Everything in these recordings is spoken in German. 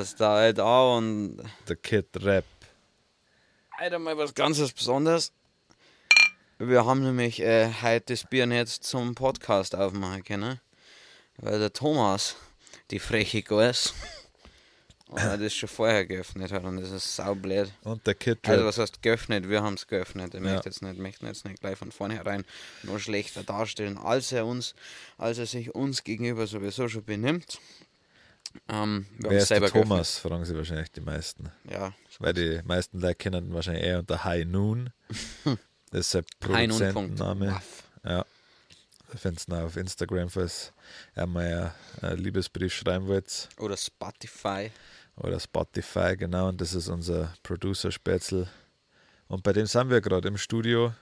Das da halt auch und der Kid Rap. heute mal was ganzes Besonderes. Wir haben nämlich äh, heute das Bier jetzt zum Podcast aufmachen können. Weil der Thomas, die freche äh, das schon vorher geöffnet hat und das ist saublöd. Und der Kid Also Rap. was heißt geöffnet? Wir haben es geöffnet. Ich Ja. möchte jetzt nicht, möchte jetzt nicht gleich von vornherein nur schlechter darstellen, als er uns, als er sich uns gegenüber sowieso schon benimmt. Ähm, Wer ist der Thomas, fragen sie wahrscheinlich die meisten. geöffnet. Ja, Weil die meisten Leute kennen ihn wahrscheinlich eher unter High Noon. Das ist Punkt. Produzentenname. Ja. Findest du auf Instagram, falls er mal einen Liebesbrief schreiben wollt. Oder Spotify. Oder Spotify, genau. Und das ist unser Producer-Spätzl. Und bei dem sind wir gerade im Studio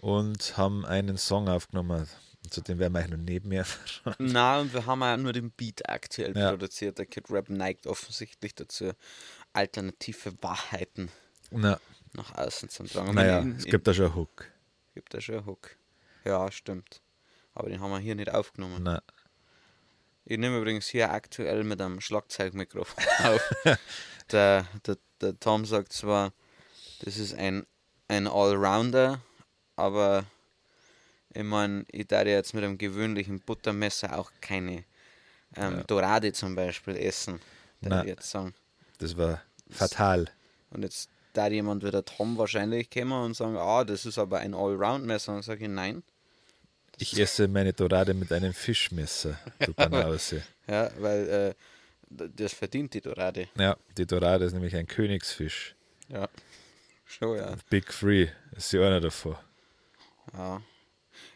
und haben einen Song aufgenommen. Zu dem werden wir eigentlich noch neben mir. Na, und wir haben ja nur den Beat aktuell Ja. produziert. Der Kid Rap neigt offensichtlich dazu, alternative Wahrheiten Na, nach außen zu tragen. naja, In- es gibt da schon einen Hook. gibt da schon einen Hook. Ja, stimmt. Aber den haben wir hier nicht aufgenommen. Na, Ich nehme übrigens hier aktuell mit einem Schlagzeugmikrofon auf. der, der, der Tom sagt zwar, das ist ein, ein Allrounder, aber ich meine, ich darf ja jetzt mit einem gewöhnlichen Buttermesser auch keine ähm, Ja. Dorade zum Beispiel essen, ich jetzt sagen. das war fatal. Und jetzt da jemand wie der Tom wahrscheinlich kommen und sagen, ah, das ist aber ein Allround-Messer. Und sage ich, nein. Ich esse meine Dorade mit einem Fischmesser, du Banause. Ja, weil äh, das verdient die Dorade. Ja, die Dorade ist nämlich ein Königsfisch. Ja. Schon, ja. Big Free ist sie einer davon. Ja,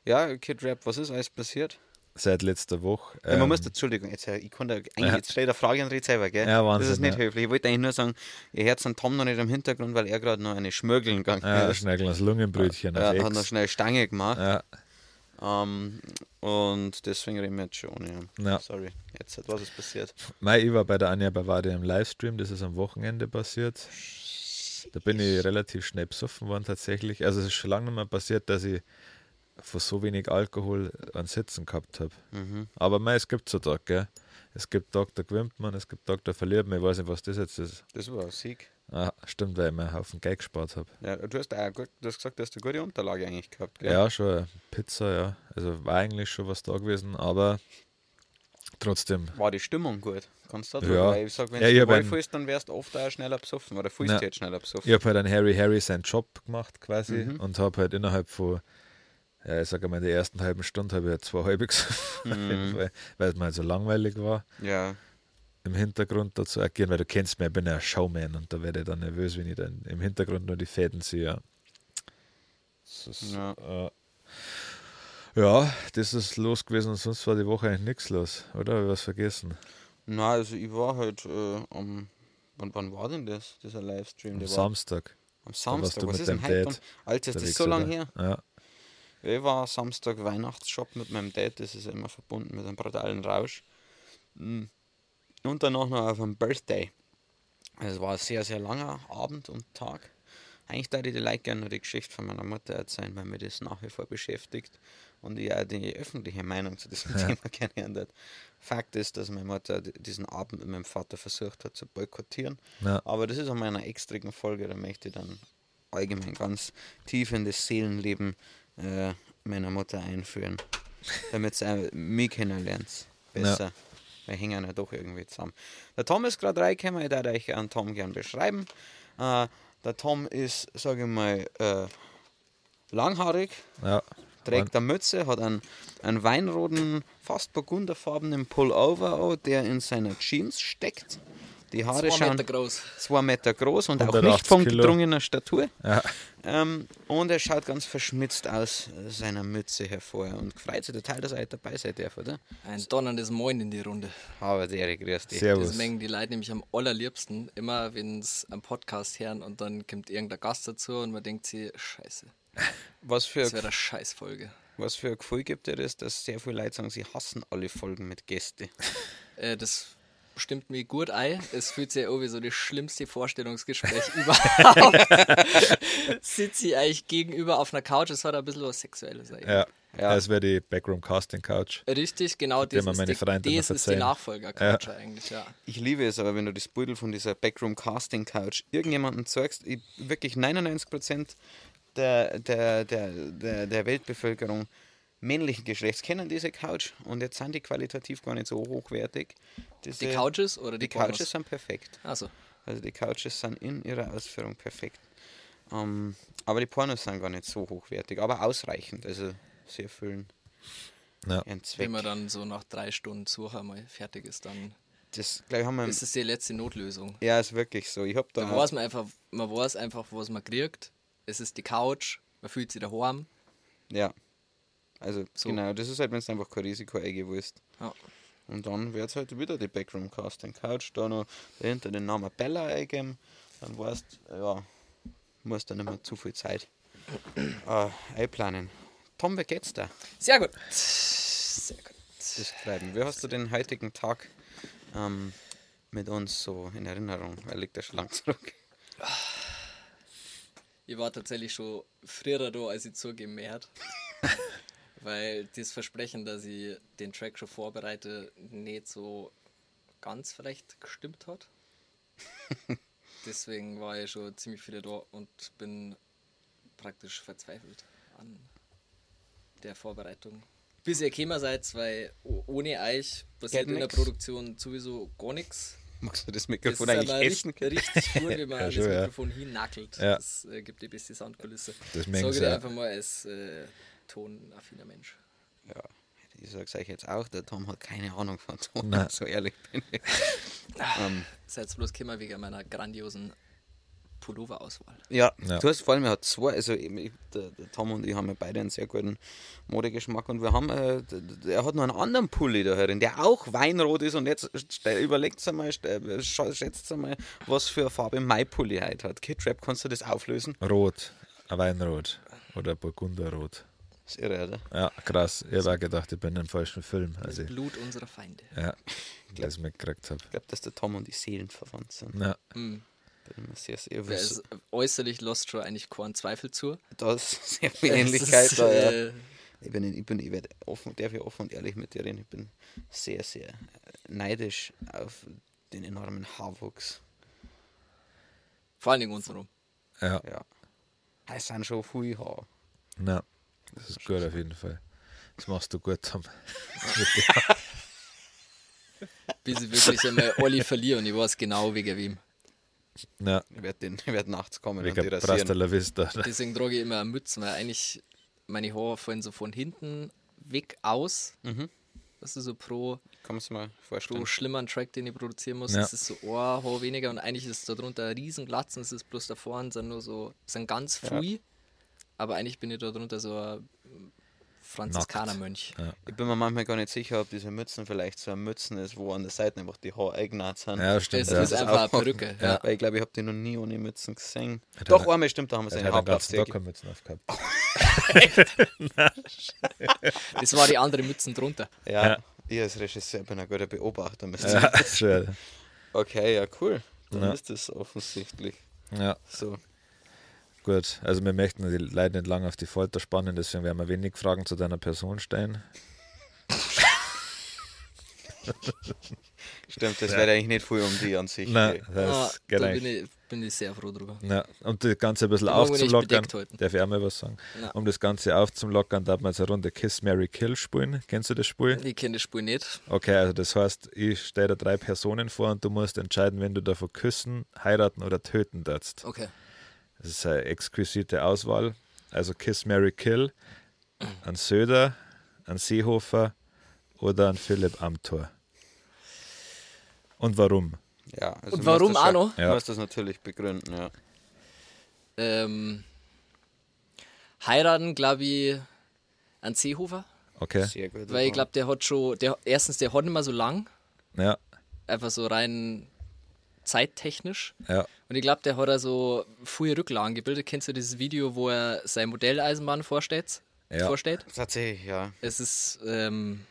ja Kid Rap, was ist alles passiert? Seit letzter Woche. Ja, man Ähm, muss, Entschuldigung, jetzt, äh, ich konnte eigentlich, Ja. jetzt stell der Frage an selber, gell? Ja, Das ist Wahnsinn, nicht ja. höflich. Ich wollte eigentlich nur sagen, ihr hört den Tom noch nicht im Hintergrund, weil er gerade noch eine Schmörgeln gegangen ja, ist. schnell das Lungenbrötchen Ja, hat noch schnell Stange gemacht. Ja, Ähm, und deswegen reden wir jetzt schon ohne. Ja. Sorry, jetzt was ist passiert? Mei, ich war bei der Anja Bavaria im Livestream, das ist am Wochenende passiert. Da bin ich relativ schnell besoffen worden tatsächlich. Also es ist schon lange nicht mehr passiert, dass ich von so wenig Alkohol an Sitzen gehabt habe. Mhm. Aber mei, es gibt so Tag, gell? Es gibt gewinnt man, es gibt verliert man. Ich weiß nicht, was das jetzt ist. Das war ein Sieg. Ah, stimmt, weil ich mir einen Haufen Geld gespart habe. Ja, du hast auch gut, du hast gesagt, du hast eine gute Unterlage eigentlich gehabt, gell? Ja, schon Pizza, ja. Also war eigentlich schon was da gewesen, aber trotzdem. War die Stimmung gut? Kannst du da Ja. Weil ich sag, wenn Ja, du einen- fühlst, dann wärst du oft auch schneller besoffen. Oder fühlst du jetzt schneller besoffen? Ich habe halt an Harry Harry seinen Job gemacht quasi Mhm. und habe halt innerhalb von, ja, ich sage mal, in der ersten halben Stunde habe ich halt zwei halbe Mhm. weil weil es mir so langweilig war, Ja, im Hintergrund dazu agieren, weil du kennst mich, ich bin ja ein Showman und da werde ich dann nervös, wenn ich dann im Hintergrund nur die Fäden sehe. Ja. Das ist, Ja. äh, ja, das ist los gewesen und sonst war die Woche eigentlich nichts los, oder? Habe ich was vergessen? na, also ich war halt äh, am. Wann, wann war denn das, dieser Livestream? Am Der war Samstag. am Samstag. Was ist denn heute? Alter, ist das so lange her? Ja. Ich war Samstag Weihnachtsshop mit meinem Dad, das ist immer verbunden mit einem brutalen Rausch. Mm. Und danach noch auf einem Birthday. Es war ein sehr, sehr langer Abend und Tag. Eigentlich da ich die Leute gerne noch die Geschichte von meiner Mutter erzählen, weil mir das nach wie vor beschäftigt und ich auch die öffentliche Meinung zu diesem Ja. Thema gerne ändert. Fakt ist, dass meine Mutter diesen Abend mit meinem Vater versucht hat zu boykottieren. Ja. Aber das ist an meiner extrigen Folge, da möchte ich dann allgemein ganz tief in das Seelenleben äh, meiner Mutter einführen, damit sie mich kennenlernt. Besser. Wir hängen ja doch irgendwie zusammen. Der Tom ist gerade reingekommen, ich darf euch an Tom gern beschreiben. Äh, der Tom ist, sage ich mal, äh, langhaarig, ja. trägt eine Mütze, hat einen, einen weinroten, fast burgunderfarbenen Pullover, der in seiner Jeans steckt. Die Haare Zwei schauen Meter groß. zwei Meter groß und auch 180 nicht von Kilo. gedrungener Statur. Ja. Ähm, und er schaut ganz verschmitzt aus äh, seiner Mütze hervor und freut sich total, dass er heute dabei sein darf, oder? Ein donnerndes Moin in die Runde. Aber der grüß dich. Servus. Das mengen die Leute nämlich am allerliebsten, immer wenn es am Podcast hören und dann kommt irgendein Gast dazu und man denkt sich, scheiße, Was für, das wäre eine Scheißfolge. was für ein Gefühl gibt dir das, dass sehr viele Leute sagen, sie hassen alle Folgen mit Gästen? Äh, das stimmt mir gut ein. Es fühlt sich an wie so das schlimmste Vorstellungsgespräch überhaupt. Sitze ich eigentlich gegenüber auf einer Couch, es hat ein bisschen was Sexuelles. eigentlich. Ja. Ja. Das wäre die Backroom Casting Couch. Richtig, genau das ist meine die, das ist die verzeihen. Nachfolger-Couch eigentlich, ja. Ich liebe es aber, wenn du das Beutel von dieser Backroom Casting Couch irgendjemandem zeigst, ich, wirklich 99% der, der, der, der, der Weltbevölkerung männlichen Geschlechts kennen diese Couch und jetzt sind die qualitativ gar nicht so hochwertig. Diese, Die Couches oder die, die Couches sind perfekt. Also, Also die Couches sind in ihrer Ausführung perfekt. Ähm, aber die Pornos sind gar nicht so hochwertig, aber ausreichend. Also sie erfüllen Ja. ihren Zweck. wenn man dann so nach drei Stunden Suche mal fertig ist, dann Das, glaube ich, haben wir. ist es die letzte Notlösung. ja, ist wirklich so. Ich. Da weiß man einfach, man weiß einfach, was man kriegt. Es ist die Couch, man fühlt sich daheim. Ja. Also, So. genau, das ist halt, wenn du einfach kein Risiko eingewusst. Ja. Und dann wird es halt wieder die Backroom Casting Couch, da noch dahinter den Namen Bella eingeben. Dann weißt ja, musst du nicht mehr zu viel Zeit äh, einplanen. Tom, wie geht's da? Sehr gut. Sehr gut. Das Treiben. Wie hast du den heutigen Tag ähm, mit uns so in Erinnerung? Er liegt ja schon lang zurück. Ich war tatsächlich schon früher da, als ich zugeben. Weil das Versprechen, dass ich den Track schon vorbereite, nicht so ganz vielleicht gestimmt hat. Deswegen war ich schon ziemlich viel da und bin praktisch verzweifelt an der Vorbereitung. Bis ihr gekommen seid, weil ohne euch passiert in der. Produktion sowieso gar nichts. Magst du das Das Mikrofon ist eigentlich essen? richtig, richtig gut, wie man Ja, das schon, ja. Mikrofon hinnackelt. Ja. Das äh, gibt die beste Soundkulisse. Das Sage dir einfach mal als äh, tonaffiner Mensch. Ja, ich sag's euch jetzt auch, der Tom hat keine Ahnung von Ton, Nein. so ehrlich bin ich. ähm, Seid bloß gekommen wegen meiner grandiosen Pullover-Auswahl. ja, Ja. du hast vor allem, er hat zwei, also eben, ich, der, der Tom und ich haben ja beide einen sehr guten Modegeschmack und wir haben, äh, er hat noch einen anderen Pulli da herin, der auch weinrot ist und jetzt überlegt einmal, scha- schätzt einmal, was für eine Farbe mein Pulli heute hat. Kid Rap, kannst du das auflösen? Rot, ein Weinrot oder Burgunderrot. Das ist irre, oder? Ja, krass. Ich habe auch gedacht, ich bin im falschen Film. Also, Blut unserer Feinde. ja, das ich mitgekriegt habe. Ich glaube, dass der Tom und die Seelen verwandt sind. Ja, Hm. Bin mir sehr, sehr Wer ist, äußerlich lässt schon eigentlich keinen Zweifel zu. Da ist sehr viel Ähnlichkeit ist, da, ja. äh, Ich bin, ich bin, ich werde offen, darf ich offen und ehrlich mit dir reden. Ich bin sehr, sehr neidisch auf den enormen Haarwuchs. vor allen Dingen untenrum. ja, Ja. Es sind schon viel Haar. ja. Das ist gut auf jeden Fall. Das machst du gut, Tom. Bis ich wirklich einmal alle verliere und ich weiß genau wegen wem. Ja, Ich werde den- ich werd nachts kommen und die wegen rasieren. la Vista. Deswegen trage ich immer eine Mütze, weil eigentlich meine Haare fallen so von hinten weg aus. Mhm. Das ist so pro, mal pro schlimmeren Track, den ich produzieren muss. Ja. Das ist so ein Haar weniger und eigentlich ist da drunter ein riesen Glatzen. Es ist bloß da vorne sind nur so, sind ganz Ja. Aber eigentlich bin ich da drunter so ein Franziskanermönch. Ja. Ich bin mir manchmal gar nicht sicher, ob diese Mützen vielleicht so eine Mützen ist, wo an der Seite einfach die Haare eingenäht sind. Ja, stimmt. Es ja. ist einfach eine Perücke. Ja. Weil ich glaube, ich habe die noch nie ohne Mützen gesehen. Hat Doch, er- einmal stimmt, da haben wir seine Tag Haarplatz. keine Mützen aufgehabt. Das war die andere Mützen drunter. Ja, Ja. ich als Regisseur bin ein guter Beobachter. Ja, schön. Okay, ja, cool. Dann Ja. ist das offensichtlich Ja, so. Gut. Also wir möchten die Leute nicht lange auf die Folter spannen, deswegen werden wir wenig Fragen zu deiner Person stellen. Stimmt, das wäre eigentlich nicht viel um die an sich. Nein, das Ah, da bin ich, bin ich sehr froh drüber. Ja, um das Ganze ein bisschen aufzulockern, darf ich auch mal was sagen? Ja. Um das Ganze aufzulockern, darf man jetzt eine Runde Kiss, Mary Kill spielen. Kennst du das Spiel? Ich kenne das Spiel nicht. Okay, also das heißt, ich stelle dir drei Personen vor und du musst entscheiden, wenn du davon küssen, heiraten oder töten darfst. Okay. Das ist eine exquisite Auswahl. Also Kiss, Mary Kill, an Söder, an Seehofer oder an Philipp Amthor. Und warum? Ja, also Und du warum auch noch? Du Ja. musst das natürlich begründen, ja. Ähm, heiraten, glaube ich, an Seehofer. Okay, Sehr gut. Weil ich glaube, der hat schon, der, erstens, der hat nicht mehr so lang, ja, einfach so rein zeittechnisch. ja, Und ich glaube, der hat also frühe Rücklagen gebildet. Kennst du dieses Video, wo er sein Modelleisenbahn vorstellt? Ja. vorstellt? Tatsächlich, ja. Es ist ähm,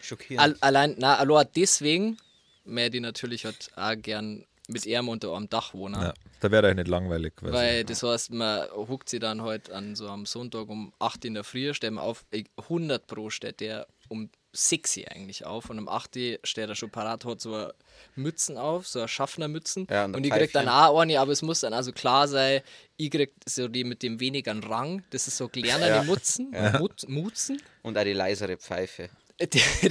Schockierend. al allein, na, allein deswegen, mehr die natürlich hat auch gern mit ihm unter einem Dach wohnen. Ja, da wäre euch nicht langweilig. quasi. Weil das heißt, man huckt sie dann halt an so am Sonntag um 8 in der Früh, steht man auf, eh, 100 Pro steht der um 6 Uhr eigentlich auf und um 8 Uhr steht er schon parat, hat so eine Mützen auf, so eine Schaffnermützen Ja, und und ich krieg dann auch eine, aber es muss dann also klar sein, ich krieg so die mit dem wenigeren Rang, das ist so kleinere Ja. Mutzen, Mut, Mutzen, Und auch die leisere Pfeife. die, die,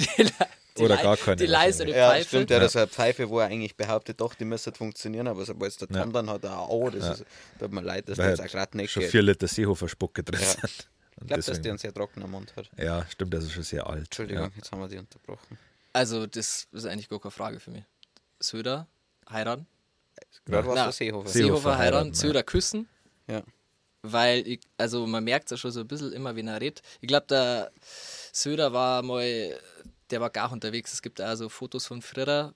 die, Oder gar keine Die leisere Ja, Pfeife. stimmt, ja, das ist eine Pfeife, wo er eigentlich behauptet, doch, die müsste funktionieren, aber sobald es der Tom dann hat, er, oh, das ist, tut mir leid, dass das auch gerade nicht schon geht. vier Liter Seehofer-Spucke drin Ja. sind. Ich glaube, dass der einen sehr trockenen Mund hat. ja, stimmt, das ist schon sehr alt. Entschuldigung, Ja. jetzt haben wir die unterbrochen. Also, das ist eigentlich gar keine Frage für mich. Söder heiraten. Gerade Na, der Seehofer. See- Seehofer heiraten, heiraten, ja. Söder küssen. Ja. Weil, ich, also man merkt es ja schon so ein bisschen immer, wenn er redet. Ich glaube, der Söder war mal, der war gar unterwegs. Es gibt also Fotos von Frierer,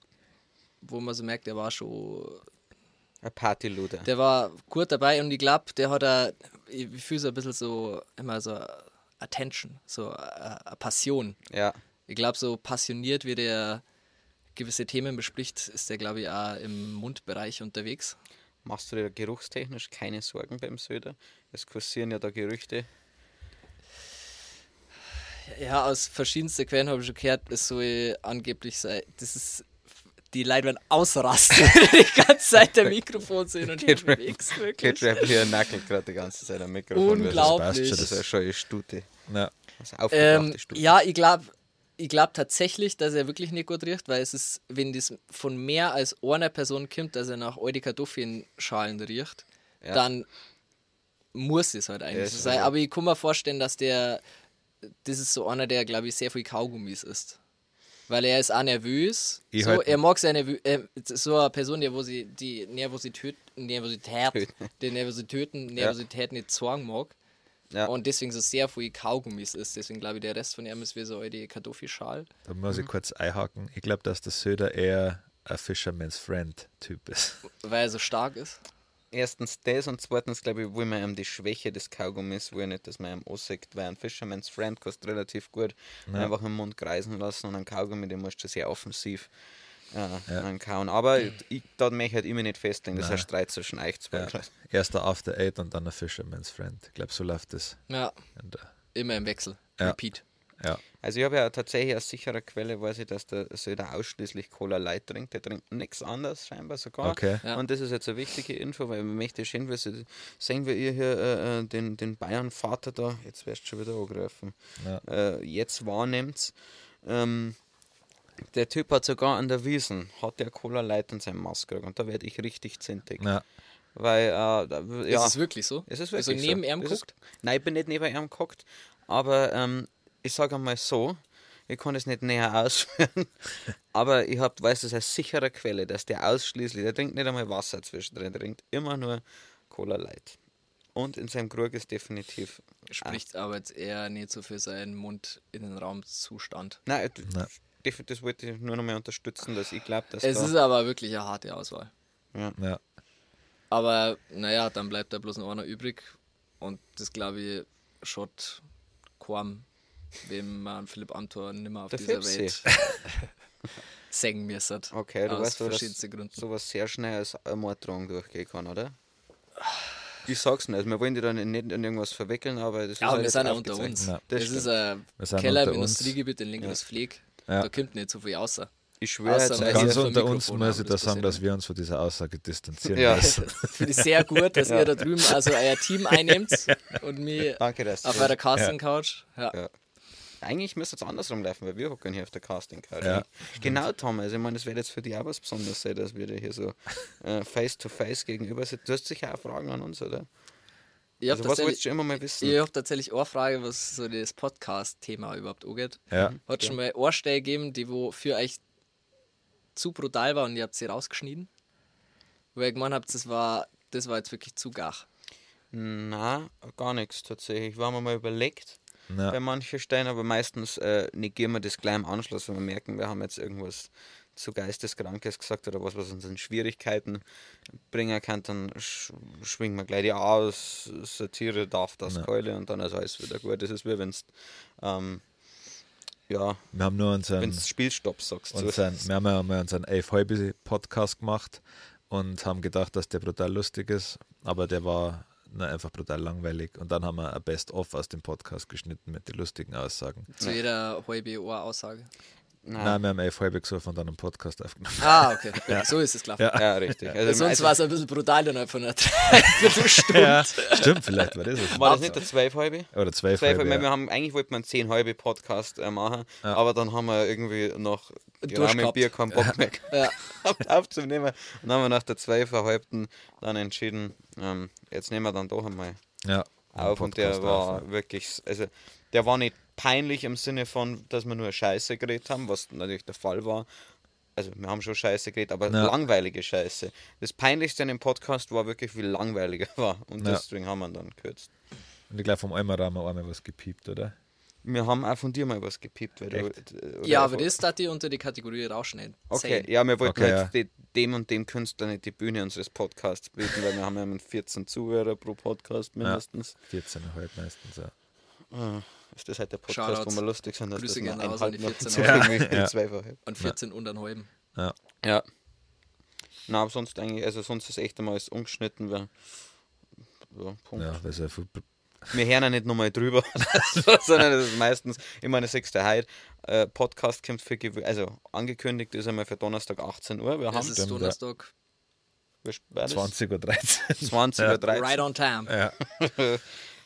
wo man so merkt, der war schon, Ein Partyluder. der war gut dabei und ich glaube, der hat a, ich fühle so ein bisschen so, immer so Attention, so eine eine Passion. Ja, Ich glaube, so passioniert, wie der gewisse Themen bespricht, ist der, glaube ich, auch im Mundbereich unterwegs. machst du dir geruchstechnisch keine Sorgen beim Söder? Es kursieren ja da Gerüchte. Ja, aus verschiedensten Quellen habe ich schon gehört, es soll angeblich sein. Das ist. Die Leute werden ausrasten, die ganze Zeit der Mikrofon sind und Kid unterwegs. Kid Wirklich. Rap hier nackelt gerade die ganze Zeit am Mikrofon. Unglaublich. Das ist ja schon eine Stute. Ja. Also aufgebrachte Ähm, Stute. ja, ich glaube ich glaub tatsächlich, dass er wirklich nicht gut riecht, weil es ist, wenn das von mehr als einer Person kommt, dass er nach alte Kartoffelschalen riecht, Ja. dann muss es halt Ja, eigentlich ist so sein. so. Aber ich kann mir vorstellen, dass der, das ist so einer, der, glaube ich, sehr viel Kaugummis isst. Weil er ist auch nervös. Ich so, halt- er mag seine äh, so eine Person, die, wo sie die Nervosität, Nervosität, die Nervositäten, Nervosität nicht zeigen mag. Ja. Und deswegen so sehr viel Kaugummis ist. Deswegen glaube ich, der Rest von ihm ist wie so eine Kartoffelschal. Da muss Mhm. ich kurz einhaken. Ich glaube, dass der Söder eher ein Fisherman's Friend-Typ ist. Weil er so stark ist. Erstens das und zweitens, glaube ich, will man ihm die Schwäche des Kaugummis, will nicht, dass man ihm ansieht, weil ein Fisherman's Friend kostet relativ gut. Einfach im Mund kreisen lassen und ein Kaugummi, den musst du sehr offensiv äh, ankauen. Aber ich, da möchte ich halt immer nicht festlegen, das ist ein Streit zwischen euch zwei. Ja. Erst der After Eight und dann ein Fisherman's Friend. Ich glaube, so läuft das. Ja, Und, äh, immer im Wechsel. Ja. Repeat. Ja. Also ich habe ja tatsächlich aus sicherer Quelle, weiß ich, dass der Söder ausschließlich Cola Light trinkt. Der trinkt nichts anderes scheinbar sogar. Okay. Ja. Und das ist jetzt eine wichtige Info, weil man möchte schön wissen, sehen wir ihr hier äh, äh, den, den Bayern-Vater da, jetzt wärst du schon wieder angegriffen, Ja. äh, jetzt wahrnimmt. Ähm, der Typ hat sogar an der Wiesen, hat der Cola Light in seinem Mask gekriegt und da werde ich richtig zintig. Ja. Weil, äh, da, ja. Ist es wirklich so? Es ist also wirklich neben so. ihm Es ist- guckt? Nein, ich bin nicht neben ihm geguckt. Aber ähm, ich sage einmal so, ich kann es nicht näher ausführen, aber ich hab, weiß es als sichere Quelle, dass der ausschließlich, der trinkt nicht einmal Wasser zwischendrin, der trinkt immer nur Cola Light. Und in seinem Krug ist definitiv. Spricht aber jetzt eher nicht so für seinen Mund-Innenraumzustand. Nein, d- Nein. def- das wollte ich nur noch mal unterstützen, dass ich glaube, dass Es da, ist aber wirklich eine harte Auswahl. ja. Aber naja, dann bleibt da bloß noch einer übrig. Und das glaube ich schaut kaum, wem man Philipp Amthor nimmer auf Der dieser Fipsi. Welt sägen müsste. Okay, du aus weißt, verschiedensten Gründen. sowas sehr schnell als Ermordung durchgehen kann, oder? Ich sag's nicht, wir wollen die dann nicht in irgendwas verwickeln, aber das ist Ja, aber halt wir jetzt sind ja unter uns. Ja, das das ist ein Keller im. Industriegebiet in Linkeres Pfleg. Ja. Da kommt nicht so viel außer. Ich schwöre jetzt ist Ganz unter uns muss ich da das sagen, dass wir uns von dieser Aussage distanzieren Ja. müssen. Finde ich sehr gut, dass ihr da drüben also euer Team einnehmt und mich Danke, dass auf eurer Casting-Couch. Ja. Ja. Eigentlich müsste es andersrum laufen, weil wir hocken hier auf der Casting Couch. Ja, genau, Thomas. Ich meine, das wird jetzt für dich auch was Besonderes sein, dass wir dir hier so äh, face to face gegenüber sitzen. Du hast sicher auch Fragen an uns, oder? Ich habe Also, was tatsächlich, wolltest du immer mal wissen? ich hab tatsächlich eine Frage, was so das Podcast-Thema überhaupt angeht. Ja. Hat schon mal eine Stelle gegeben, die wo für euch zu brutal war und ihr habt sie rausgeschnitten? Weil ich gemeint habt, das war, das war jetzt wirklich zu gach. Na, gar nichts tatsächlich. Wir haben mal überlegt Ja. bei manchen Stellen, aber meistens äh, negieren wir das gleich im Anschluss, wenn wir merken, wir haben jetzt irgendwas zu Geisteskrankes gesagt oder was, was uns in Schwierigkeiten bringen kann, dann sch schwingen wir gleich die aus, Satire darf das Keule und dann ist alles wieder gut. Das ist wie wenn es ähm, ja, Wir haben nur unseren, Spielstopp sagst. so. unseren wir haben ja mal unseren elf halbe Podcast gemacht und haben gedacht, dass der brutal lustig ist, aber der war na, einfach brutal langweilig. Und dann haben wir ein Best-of aus dem Podcast geschnitten mit den lustigen Aussagen. Zu jeder halbe Ohr-Aussage. Nein. Nein, wir haben elf halbe gesoffen und dann einen Podcast aufgenommen. Ah, okay. So ist es klar. Ja, richtig. Also, Sonst war es ein bisschen brutal innerhalb von einer Dreiviertelstunde. Ja, stimmt, vielleicht war das es. war das nicht der Zwölfhalbe? Oder zwei Zwei, halbe. weil wir Ja. haben eigentlich wollten wir einen zehn halbe Podcast äh, machen, Ja. aber dann haben wir irgendwie noch gehabt. Bier keinen Bock mehr Ja. gehabt aufzunehmen. Und dann haben wir nach der zwei verhalbten dann entschieden, ähm, jetzt nehmen wir dann doch einmal Ja, auf und der war auf, ja. wirklich, also der war nicht peinlich im Sinne von, dass wir nur Scheiße geredet haben, was natürlich der Fall war. Also wir haben schon Scheiße geredet, aber Ja. langweilige Scheiße. Das Peinlichste an dem Podcast war wirklich, wie langweiliger war und Ja. deswegen haben wir ihn dann gekürzt. Und ich glaube, vom Eimer haben wir einmal was gepiept, oder? Wir haben auch von dir mal was gepiept, weil du, Echt? äh, ja, aber das darf die unter die Kategorie rausschneiden. Okay, ja, wir wollten Okay, halt de- dem und dem Künstler nicht die Bühne unseres Podcasts bieten, weil wir haben ja immer 14 Zuhörer pro Podcast mindestens. 14,5 meistens, ja. Ah, Ist das halt der Podcast, wo Shoutouts. wir lustig sind, dass Grüße das raus eineinhalb noch 14 dazu Euro. irgendwie Ja. zweieinhalb. Und 14 und einen halben. ja. Ja. Na, aber sonst eigentlich, also sonst ist echt einmal alles umgeschnitten, weil ja, Punkt. Ja, weil ja Wir hören ja nicht nochmal drüber, sondern das ist meistens, ich meine, das ist der heute, äh, Podcast kommt für, also angekündigt ist einmal für Donnerstag 18 Uhr, wir Das haben, ist Stimmt, ja. Donnerstag. wir- war das? 20 Uhr 13. 20 Ja. Uhr 13. Right on time. Ja,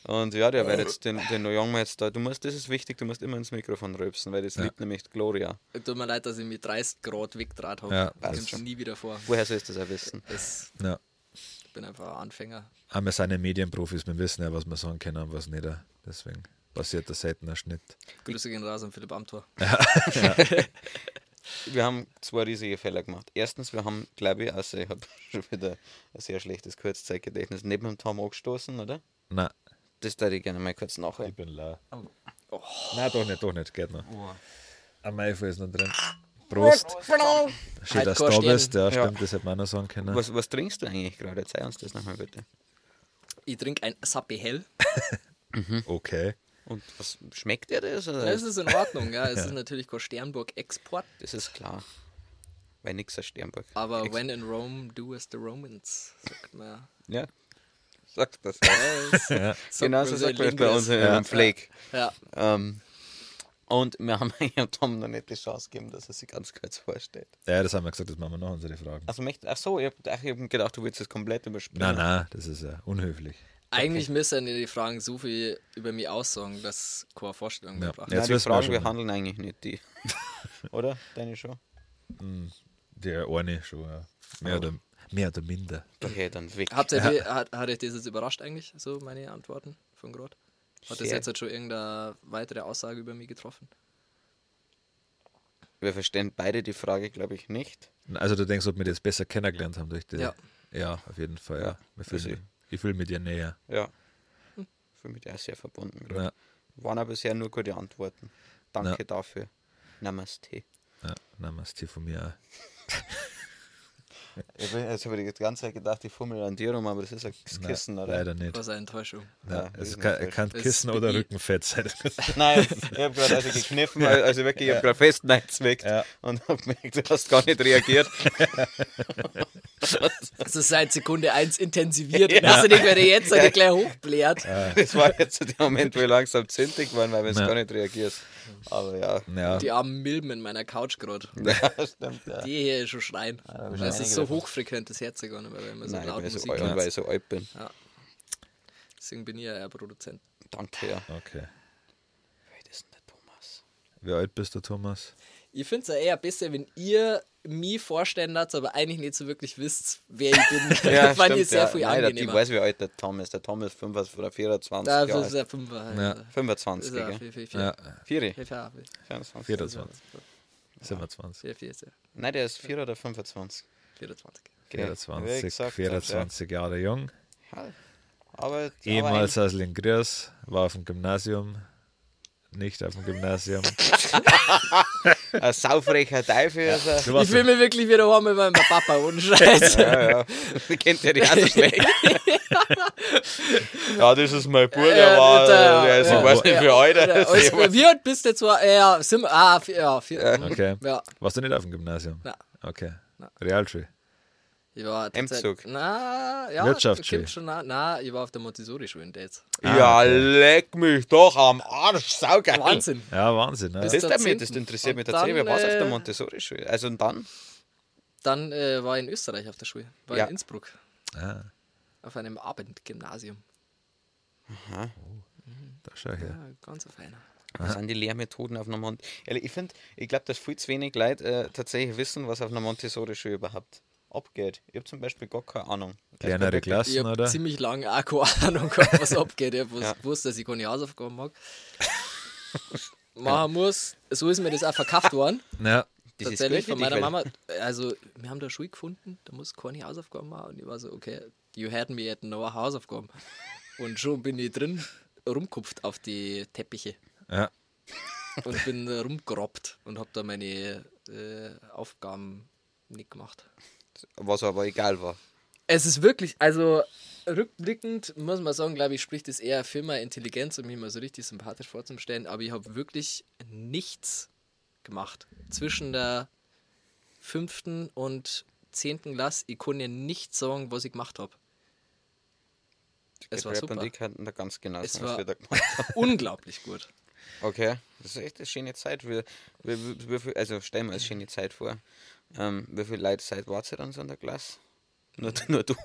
Und ja, der wird jetzt den, den Jungen jetzt da. Du musst, das ist wichtig, du musst immer ins Mikrofon rülpsen, weil das Ja. liebt nämlich Gloria. Tut mir leid, dass ich mit 30 Grad wegdraht habe. Ja, das kommt nie wieder vor. Woher sollst du das auch wissen? Das, ja. ich bin einfach ein Anfänger. Aber wir sind ja Medienprofis, wir wissen ja, was wir sagen können und was nicht. Deswegen passiert da selten ein Schnitt. Grüße gehen raus an Philipp Amthor. Wir haben zwei riesige Fehler gemacht. Erstens, wir haben, glaube ich, also ich habe schon wieder ein sehr schlechtes Kurzzeitgedächtnis neben dem Tom angestoßen, oder? Nein, Das würde ich gerne mal kurz nachher. ich bin la. Oh. Nein, doch nicht, doch nicht, geht noch. Ein Maifall ist noch drin. Prost. Schön, dass du da bist. Ja, Ja. stimmt, das hätte man auch noch sagen können. Was, was trinkst du eigentlich gerade? Zeig uns das nochmal bitte. Ich trinke ein Sappi Hell. Okay. Und was schmeckt dir das? Oder? Das ist in Ordnung, ja. Es ist natürlich kein Sternburg-Export, das ist klar. Weil nix ein Sternburg. aber Ex- when in Rome, do as the Romans, sagt man. Ja, sagt das. Ja. genau so sagt man bei uns in Ja. einem Flake. Ja, Ähm, und wir haben eigentlich dem Tom noch nicht die Chance gegeben, dass er sich ganz kurz vorstellt. Ja, das haben wir gesagt, das machen wir noch unsere Fragen. Also, möcht, ach so, ich habe hab gedacht, du willst das komplett überspringen. Nein, nein, das ist ja unhöflich. eigentlich müssen die Fragen so viel über mich aussagen, dass keine Vorstellung mehr Ja. braucht. Ja. Die Fragen behandeln eigentlich nicht die. oder? Deine schon? Der eine schon, ja. Mehr, oder, mehr oder minder. Okay, dann weg. Habt ihr die, hat, hat euch das jetzt überrascht eigentlich, so meine Antworten von gerade? Hat das Sehr. jetzt halt schon irgendeine weitere Aussage über mich getroffen? Wir verstehen beide die Frage, glaube ich, nicht. Also du denkst, ob wir das besser kennengelernt haben durch die. Ja. Ja, auf jeden Fall, ja. Ja, fühlen, also- ich fühle mit dir näher. Ja. Fühle mich auch sehr verbunden. Ja, Waren aber bisher nur gute Antworten. Danke dafür. Namaste. ja, Namaste von mir auch. Ich bin, jetzt habe ich die ganze Zeit gedacht, ich fummel an dir rum, aber das ist ein Nein, Leider. oder? Leider nicht. Was eine Enttäuschung. Ja, Ja, es kann, Enttäuschung. kann Das Kissen oder. Rückenfett sein. Nein, ich habe gerade also gekniffen, also wirklich, ich habe gerade fest neingezwickt Ja. und habe gemerkt, du hast gar nicht reagiert. Also seit Sekunde 1 intensiviert und hast du nicht, wenn jetzt ja. gleich hochbläht. Das war jetzt der Moment, wo ich langsam zündig war, weil du Ja. gar nicht reagierst. Aber ja. Ja, Die armen Milben in meiner Couch gerade. ja stimmt, ja. Die hier schon schreien. schon es ist einige so davon. hochfrequent, das Herz gar nicht mehr, wenn man so Nein, laut weil ich so, alt, weil ich so alt bin. Deswegen bin ich ja eher Produzent. Danke, ja. okay. Wer ist denn der Thomas? Wie alt bist du, Thomas? Ich finde es ja eher besser, wenn ihr mich vorstellen lasst, aber eigentlich nicht so wirklich wisst, wer ich bin. Ja, fand ich stimmt, sehr ja. viel Nein, der, ich angenehmer. weiß, wie alt der Tom ist. Der Tom ist 25 oder 24 da Jahre ist der Fünfer. Ja. Ist 25, er, gell? vier, vier, vier. Ja, Vier? Vier, vier, vier, 24. 24. 27. vier, vier, vier, Nein, der ist 4 oder 25. 24. Gell? Wie 24, gesagt, 24 Jahre jung. Ja. Aber, Ehemals aus Lingrias, war auf dem Gymnasium. Nicht auf dem Gymnasium. aber ein, saufrecher Teufel er. Du Ich fühle mich wirklich wieder heim mit meinem Papa und Scheiß. Ja, ja. Kennt ihr die auch so schlecht? ja, das ist mein Bruder, Ja, der war, der- der ist, ich ja. weiß nicht, wie alt er Ja, ist. alles- Wie alt bist du jetzt? Ja, sind, wir- ah, vier, ja, vier. Okay. Ja. Warst du nicht auf dem Gymnasium? Ja. Okay. Na. Realschule. Ich war Emzug. Na, ja, Wirtschaftsschule. schon. Na, na, ich war auf der Montessori-Schule in Dates. ja, leck mich doch am Arsch, saugeil. Wahnsinn. Ja, Wahnsinn. Ja. Bis Das, ist damit, das interessiert mich tatsächlich. Wer war's auf der äh, Montessori-Schule? Also und dann? Dann äh, war ich in Österreich auf der Schule. War Ja. in Innsbruck. Ah, Auf einem Abendgymnasium. da schau her. Ja, ganz ein feiner. Was sind die Lehrmethoden auf einer Mont... Ehrlich, ich finde, ich glaube, dass viel zu wenig Leute äh, tatsächlich wissen, was auf einer Montessori-Schule überhaupt abgeht. Ich habe zum Beispiel gar keine Ahnung. Kleinere Ich Klassen, habe oder? ziemlich lange auch keine Ahnung gehabt, was abgeht. Ich habe Ja. gewusst, dass ich keine Hausaufgaben mag. Machen muss. So ist mir das auch verkauft worden. Ja, Das ist Tatsächlich gut von meiner Mama. Also, wir haben da Schule gefunden, da muss keine Hausaufgaben machen. Und ich war so, okay, you had me at no Hausaufgaben. Und schon bin ich drin rumkupft auf die Teppiche ja. und bin äh, rumgerobbt und habe da meine äh, Aufgaben nicht gemacht. Was aber egal war. Es ist wirklich, also rückblickend muss man sagen, glaube ich, spricht es eher für meine Intelligenz, um mich mal so richtig sympathisch vorzustellen, aber ich habe wirklich nichts gemacht. Zwischen der fünften und zehnten Klasse, ich konnte dir nicht sagen, was ich gemacht habe. Es war super. und ich hatten da ganz genau, Es was war- wir da gemacht haben. Unglaublich gut. Okay, das ist echt eine schöne Zeit. Wie, wie, wie, also stell mir eine schöne Zeit vor. Ähm, wie viele Leute seid wart ihr dann so in der Klasse? Nur, nur du?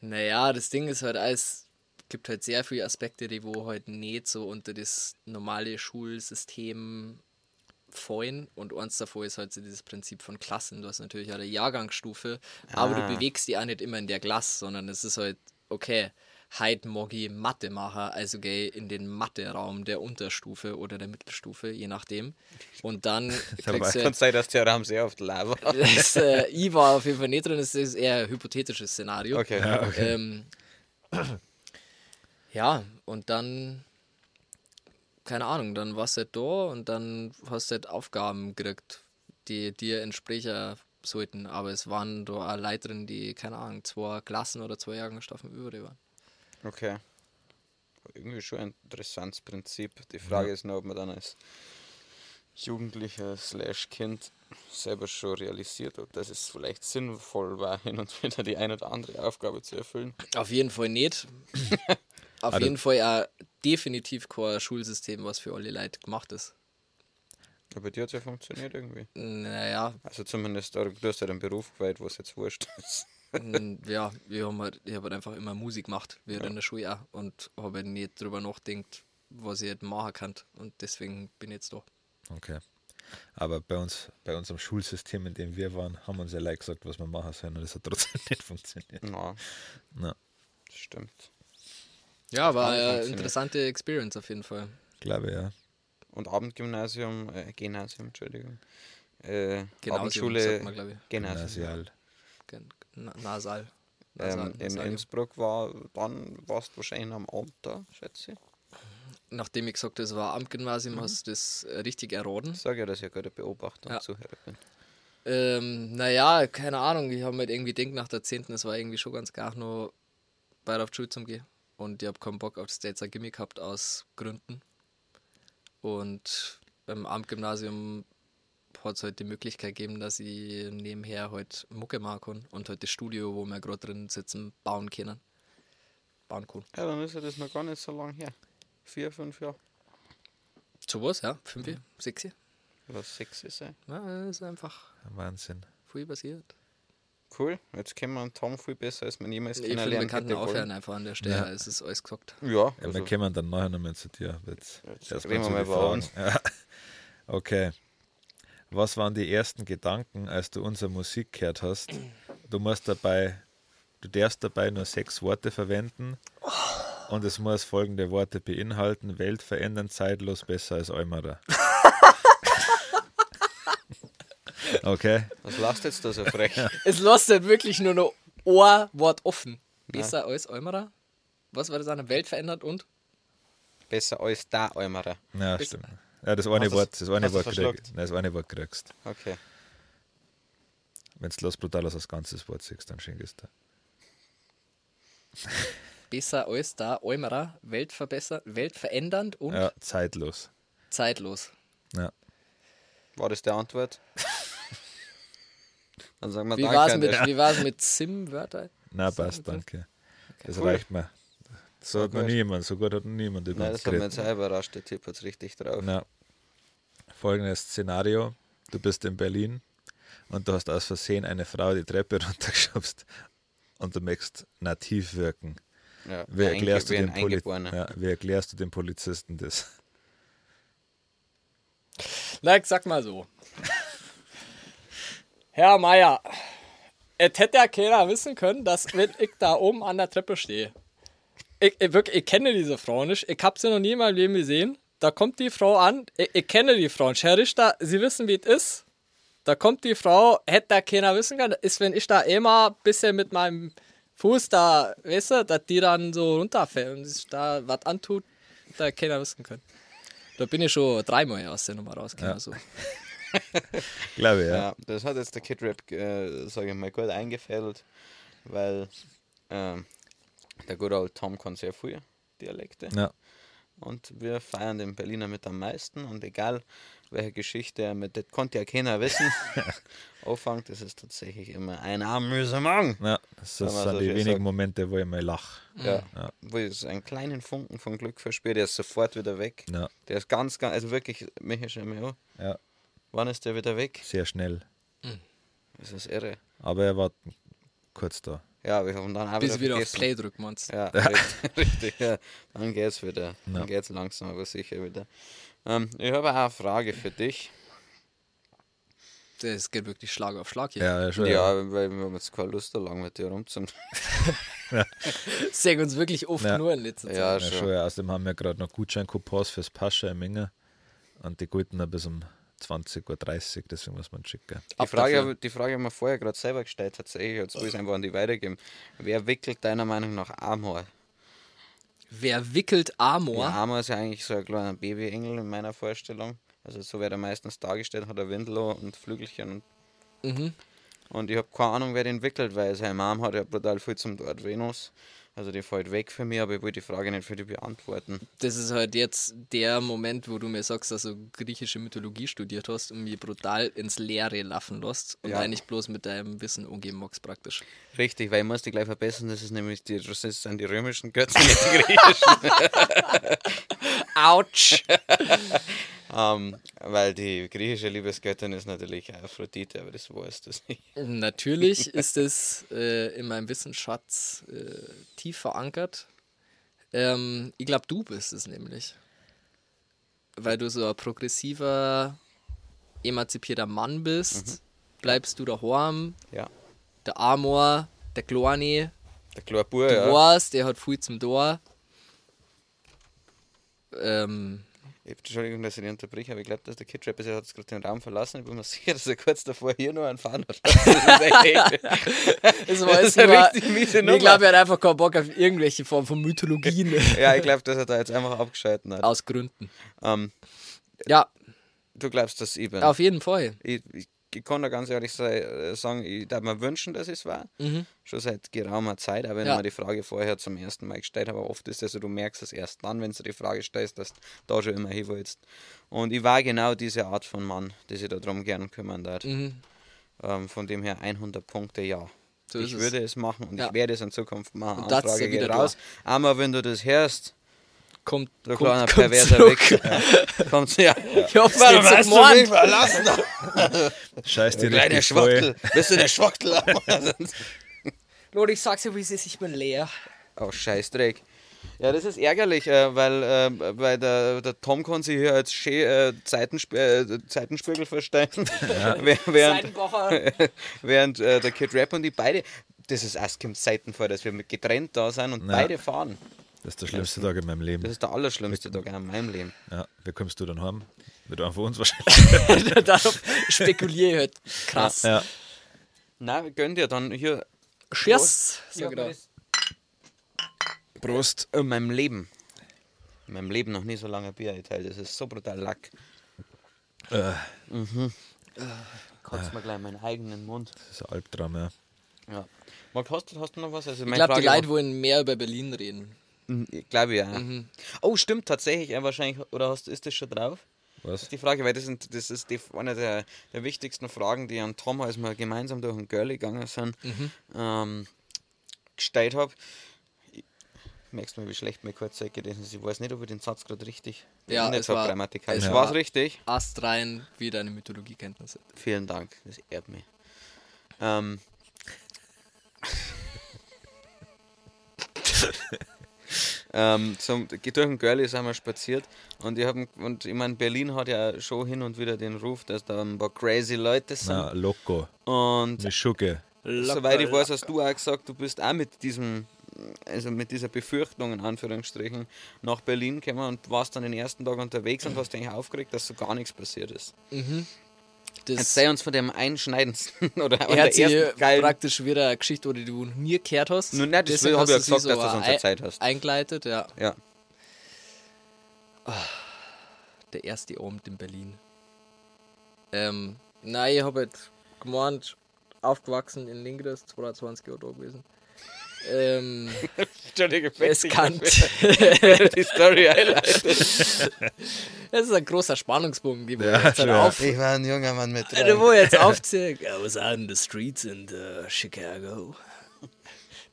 Naja, das Ding ist halt alles, gibt halt sehr viele Aspekte, die wo halt nicht so unter das normale Schulsystem fallen. Und eins davon ist halt so dieses Prinzip von Klassen. Du hast natürlich eine Jahrgangsstufe, aber Ah. du bewegst dich auch nicht immer in der Klasse, sondern es ist halt, okay, heute mag ich Mathe machen, also geh in den Mathe-Raum der Unterstufe oder der Mittelstufe, je nachdem. Und dann kriegst du Kann sein, dass der Raum sehr oft leer war. das, äh, ich war auf jeden Fall nicht drin, das ist eher ein hypothetisches Szenario. Okay. Ähm, ja, und dann, keine Ahnung, dann warst du halt da und dann hast du halt Aufgaben gekriegt, die dir entsprechen sollten. Aber es waren da auch Leute drin, die, keine Ahnung, zwei Klassen oder zwei Jahrgangsstufen über die waren. Okay. Irgendwie schon ein interessantes Prinzip. Die Frage ist nur, ob man dann als Jugendlicher slash Kind selber schon realisiert, ob das es vielleicht sinnvoll war, hin und wieder die eine oder andere Aufgabe zu erfüllen. Auf jeden Fall nicht. Auf Also- jeden Fall auch definitiv kein Schulsystem, was für alle Leute gemacht ist. Aber die hat ja funktioniert irgendwie. Naja, Also zumindest, oder du hast ja den Beruf gewählt, wo es jetzt wurscht ist. Mm, ja, ich habe halt, hab halt einfach immer Musik gemacht, wie in der Schule auch. Und habe halt nicht drüber nachgedacht, was ich halt machen kann. Und deswegen bin ich jetzt da. Okay. Aber bei uns, bei unserem Schulsystem, in dem wir waren, haben uns ja Leute gesagt, was wir machen sollen und das hat trotzdem nicht funktioniert. Na, Na, das stimmt. Ja, war eine interessante Experience auf jeden Fall. glaube ja. Und Abendgymnasium, äh, Gymnasium, Entschuldigung. Äh, Genausium, Abendschule, sagt man, glaube ich. Gymnasium. Gymnasial. Gen- Nasal. Nasal Ähm, in. Innsbruck war, dann warst du wahrscheinlich am da, schätze ich. Nachdem ich gesagt habe, es war Amtgymnasium, hast du das äh, richtig erraten. Ich sage ja, dass ich guter Beobachter Ja. und Zuhörer bin. Ähm, naja, keine Ahnung. Ich habe mir halt irgendwie gedacht, nach der 10. es war irgendwie schon ganz gar noch weiter auf die Schule zum Gehen. Und ich habe keinen Bock auf das Dates Gimmick gehabt aus Gründen. Und beim Amtgymnasium hat es halt die Möglichkeit gegeben, dass ich nebenher halt Mucke machen kann und halt das Studio, wo wir gerade drin sitzen, bauen können. Bauen kann. Ja, dann ist ja das noch gar nicht so lang her. Vier, fünf Jahre. So was, ja. Fünf, sechs. Oder sechs ist er. Ja, ist einfach Wahnsinn. viel passiert. Cool. Jetzt kennen wir einen Tom viel besser, als man jemals Ich finde, wir kennenlernen aufhören wollen. einfach an der Stelle. Ja. Es ist alles gesagt. Ja, Ja, also, wir kommen dann nachher nochmal zu dir. Jetzt, Jetzt reden wir mal über uns. Ja. Okay. Was waren die ersten Gedanken, als du unsere Musik gehört hast? Du musst dabei, du darfst dabei nur sechs Worte verwenden und es muss folgende Worte beinhalten: Welt verändern, zeitlos, besser als Eumerer. Okay. was lasst jetzt da so frech? Es lässt halt wirklich nur noch ein Wort offen. Besser als Eumerer. Was war das an der Welt verändert und? Besser als da Eumerer. Ja, Bis- stimmt. Ja, das eine Wort, das eine Wort, krieg, nein, das eine Wort kriegst. Okay. Wenn du Los Brutalos als ganzes Wort siehst, dann schenkst du. Besser als da Eumerer. Weltverbesser, weltverändernd und Ja, zeitlos. zeitlos. Ja. War das die Antwort? Dann sagen wir Wie danke war es an mit, der wie war's mit Sim-Wörter? Na, passt, danke. Das Cool. reicht mir. So hat noch gut. niemand, so gut hat noch niemand über Nein, das hat mich jetzt auch überrascht. Der Typ hat's richtig drauf. Na, folgendes Szenario: Du bist in Berlin und du hast aus Versehen eine Frau die Treppe runtergeschubst und du möchtest nativ wirken. Ja, Wie erklärst, du dem Poli Eingeborener. ja, wie erklärst du dem Polizisten das? Na, ich sag mal so. Herr Meier, es hätte ja keiner wissen können, dass wenn ich da oben an der Treppe stehe. Ich, ich, wirklich, ich kenne diese Frau nicht. Ich habe sie noch nie in meinem Leben gesehen. Da kommt die Frau an. Ich, ich kenne die Frau. Herr Richter, Sie wissen, wie es ist. Da kommt die Frau, hätte da keiner wissen können. Ist, wenn ich da immer ein bisschen mit meinem Fuß da, weißt du, dass die dann so runterfällt und sich da was antut, da keiner wissen können. Da bin ich schon dreimal aus der Nummer rausgekommen. Ja. So. Glaube ich, ja. Ja, das hat jetzt der Kid Rap, äh, sage ich mal, gut eingefädelt, weil ähm, der gute alte Tom kann sehr viel Dialekte. Ja. Und wir feiern den Berliner mit am meisten und egal welche Geschichte er mit, das konnte ja keiner wissen, anfängt, das ist tatsächlich immer ein Amüsement. Ja, das sind so die wenigen sagen. Momente, wo ich mal lache. Ja, Ja. wo ich so einen kleinen Funken von Glück verspüre, der ist sofort wieder weg. Ja, Der ist ganz, ganz, also wirklich, mich schon mal an. ja, Wann ist der wieder weg? sehr schnell. Das ist irre. Aber er war kurz da. Ja, wir haben dann auch Bis ich wieder auf. Play drücken, meinst Ja, richtig, richtig. Ja. Dann geht's wieder. Dann Ja. geht's langsam aber sicher wieder. Ähm, ich habe auch eine Frage für dich. Das geht wirklich Schlag auf Schlag hier. Ja, schon. Ja, weil wir haben jetzt keine Lust, da lang mit dir rumzumachen. Sehen uns wirklich oft Ja. nur in letzter Zeit. Ja, Ja, schon. schon. Ja, außerdem haben wir gerade noch Gutscheincoupons fürs Pascha in Menge. Und die gelten noch bis um 20.30 Uhr, deswegen muss man schicken. Die Frage, die Frage haben wir vorher gerade selber gestellt, tatsächlich. Jetzt will ich es einfach an die weitergeben. Wer wickelt deiner Meinung nach Amor? Wer wickelt Amor? Ja, Amor ist ja eigentlich so ein kleiner Babyengel in meiner Vorstellung. Also so wird er meistens dargestellt, hat er Windel und Flügelchen und Mhm. Und ich habe keine Ahnung, wer den wickelt, weil seine Mom hat ja brutal viel zum Dort Venus. Also die fällt weg für mich, aber ich will die Frage nicht für dich beantworten. Das ist halt jetzt der Moment, wo du mir sagst, dass du griechische Mythologie studiert hast und mich brutal ins Leere laufen lässt und Ja. eigentlich bloß mit deinem Wissen umgeben magst praktisch. Richtig, weil ich muss dich gleich verbessern, das ist nämlich die, das sind die römischen Götzen, nicht die griechischen. Autsch! ähm, weil die griechische Liebesgöttin ist natürlich Aphrodite, aber das weißt du nicht. Natürlich ist es äh, in meinem Wissensschatz äh, tief verankert. Ähm, ich glaube, du bist es nämlich. Weil du so ein progressiver, emanzipierter Mann bist, bleibst du daheim. Ja. Der Amor, der Kleine, Der kleine Bub, ja. weißt, der hat viel zum Tor. Ähm, Entschuldigung, dass ich dich unterbreche, aber ich glaube, dass der Kid Rap ist, er hat gerade den Raum verlassen. Ich bin mir sicher, dass er kurz davor hier noch einen Fahren hat. Das war Das jetzt eine nur, richtig miese ich Nummer. glaube, er hat einfach keinen Bock auf irgendwelche Form von Mythologien. ja, ich glaube, dass er da jetzt einfach abgeschalten hat. Aus Gründen. Ähm, Ja, du glaubst, dass ich bin? auf jeden Fall. ich, ich, ich kann da ganz ehrlich äh, sagen, ich darf mir wünschen, dass es war. Mhm. Schon seit geraumer Zeit, aber wenn Ja. man die Frage vorher zum ersten Mal gestellt habe, oft ist es so, du merkst es erst dann, wenn du die Frage stellst, dass du da schon immer hin willst. Und ich war genau diese Art von Mann, die sich darum gern kümmern darf. Mhm. Ähm, von dem her 100 Punkte ja. So ich es. würde es machen und Ja. ich werde es in Zukunft machen. Und Anfrage geht raus. Aber wenn du das hörst, Kommt, du kommt, kommt perverser zurück. Wichser, kommst ja. Ich hab's Warum hast du mich verlassen? Scheiß dir Kleiner. Schwachtel. Bist du der Schwachtel? Leute, ich sag's ja, wie es ist, ich bin leer. oh, Scheißdreck. Ja, das ist ärgerlich, äh, weil, äh, weil der, der Tom kann sich hier als schön, äh, Zeitensp äh, Zeitenspiegel verstehen. Wäh- während während äh, der Kid Rap und die beide, das ist erst kommt Zeiten vor, dass wir mit getrennt da sind und Ja. beide fahren. Das ist der schlimmste Tag in meinem Das Leben. ist der allerschlimmste Tag in meinem Leben. Ja, wie kommst du dann heim? Mit einem von uns wahrscheinlich. Darauf spekuliere ich halt krass. Ja, Na, gönn dir dann hier. Cheers, Ja, sag das- Prost. In meinem Leben. In meinem Leben noch nie so lange Bier geteilt. Das ist so brutal lack. Äh, Kotzt mir gleich meinen eigenen Mund. das ist ein Albtraum, ja. Ja. Marc, hast, du- hast du noch was? Also Ich glaube, die Leute wollen mehr über Berlin reden. Ich glaube ja. Mhm. Oh, stimmt tatsächlich. Ja, wahrscheinlich. Oder hast, ist das schon drauf? Was? Die Frage, weil das, sind, das ist die, eine der, der wichtigsten Fragen, die an Tom, als wir gemeinsam durch den Girlie gegangen sind, ähm, gestellt habe. Merkst du mal, wie schlecht mir kurz gelesen ist? Ich weiß nicht, ob ich den Satz gerade richtig. Ja, es war- grammatikalisch. es es war- richtig? Astrein wie deine Mythologiekenntnisse. Vielen Dank, das ehrt mich. Ähm. ähm, zum, durch den Girlie sind wir spaziert und ich, hab, und ich meine, Berlin hat ja schon hin und wieder den Ruf, dass da ein paar crazy Leute sind. Na, Loco. Und Mischuke. soweit ich weiß, hast du auch gesagt, du bist auch mit diesem, also mit dieser Befürchtung in Anführungsstrichen nach Berlin gekommen und warst dann den ersten Tag unterwegs und hast dich eigentlich aufgeregt, dass so gar nichts passiert ist. Das Erzähl uns von dem einschneidendsten oder er hat geilen praktisch wieder eine Geschichte, die du nie gehört hast. Nun, nein, das Deswegen hab ich ja gesagt, sie dass du es uns erzählt hast. Eingeleitet, ja. Ja. Der erste Abend in Berlin. Ähm, nein, ich habe halt gemeint, aufgewachsen in Lingres, 22 Jahre da gewesen. Ähm, Entschuldige, es kann. die Story einleitet. Das ist ein großer Spannungsbogen, die wir Ja, jetzt halt auf, Ich war ein junger Mann mit äh, wo jetzt aufziehe. I was out in the streets in uh, Chicago.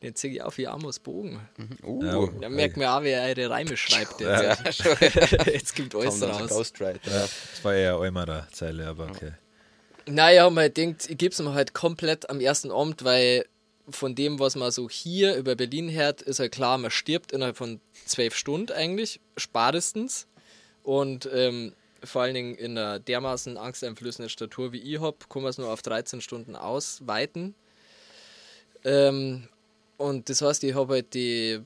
Den ziehe ich auf wie Amos Bogen. Uh, Ja, Da merkt man auch, wie er ihre Reime schreibt. ja, Jetzt, schon. jetzt gibt alles dann raus. Ghostwriter. Ja, das war eher Eumerer Zeile, aber okay. Naja, mir gedacht, ich gebe es mir halt komplett am ersten Abend, weil von dem, was man so hier über Berlin hört, ist halt klar, man stirbt innerhalb von zwölf Stunden eigentlich, spätestens. Und ähm, vor allen Dingen in einer dermaßen angsteinflößenden Statur wie ich hab, kann man es nur auf 13 Stunden ausweiten. Ähm, und das heißt, ich habe halt die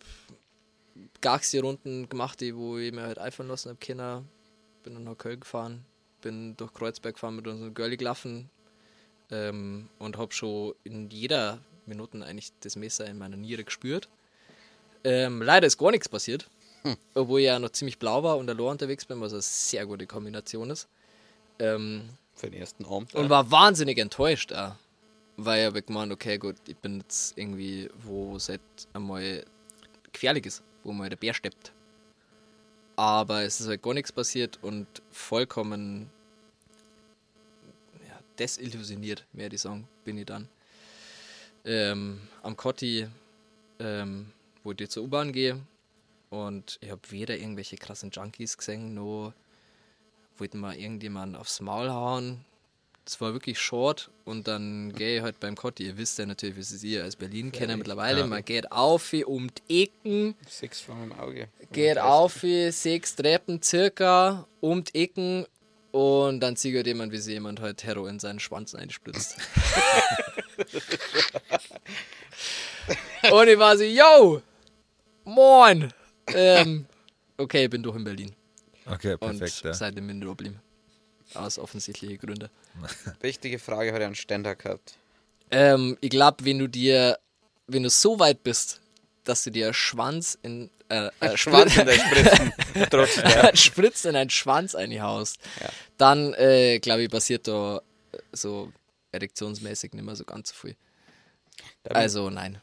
gagste Runden gemacht, die, wo ich mir halt einfallen lassen habe können. Bin dann nach Köln gefahren, bin durch Kreuzberg gefahren mit unserem Girlie gelaufen ähm, und habe schon in jeder Minute eigentlich das Messer in meiner Niere gespürt. Ähm, leider ist gar nichts passiert, obwohl ich ja noch ziemlich blau war und allein unterwegs bin, was eine sehr gute Kombination ist. Ähm, Für den ersten Abend. und war wahnsinnig enttäuscht auch. Weil ich hab gemeint, okay, gut, ich bin jetzt irgendwie, wo halt einmal gefährlich ist, wo mal der Bär steppt. Aber es ist halt gar nichts passiert und vollkommen ja, desillusioniert, mehr die sagen, bin ich dann. Ähm, am Kotti, ähm, wo ich zur U-Bahn gehe und ich habe weder irgendwelche krassen Junkies gesehen, noch wollten mal irgendjemand aufs Maul hauen. Das war wirklich short und dann gehe ich halt beim Kotti. Ihr wisst ja natürlich, wie es ihr als Berlin-Kenner mittlerweile. Man geht auf um die Ecken, Sechs vor meinem Auge. geht auf sechs Treppen circa um die Ecken und dann sieht halt jemand, wie sie jemand halt Heroin in seinen Schwanz einspritzt. und ich war so, yo, moin. Ähm, okay, ich bin doch in Berlin. Okay, Und perfekt. Ja. seitdem bin ich geblieben. Aus offensichtlichen Gründen. Wichtige Frage hat er einen Ständer gehabt. Ähm, ich glaube, wenn du dir, wenn du so weit bist, dass du dir Schwanz in äh, äh, Schwanz in der Spritzen. Trotz der. Spritz in einen Schwanz einhaust, Ja. dann äh, glaube ich, passiert da so erektionsmäßig nicht mehr so ganz so viel. Also nein.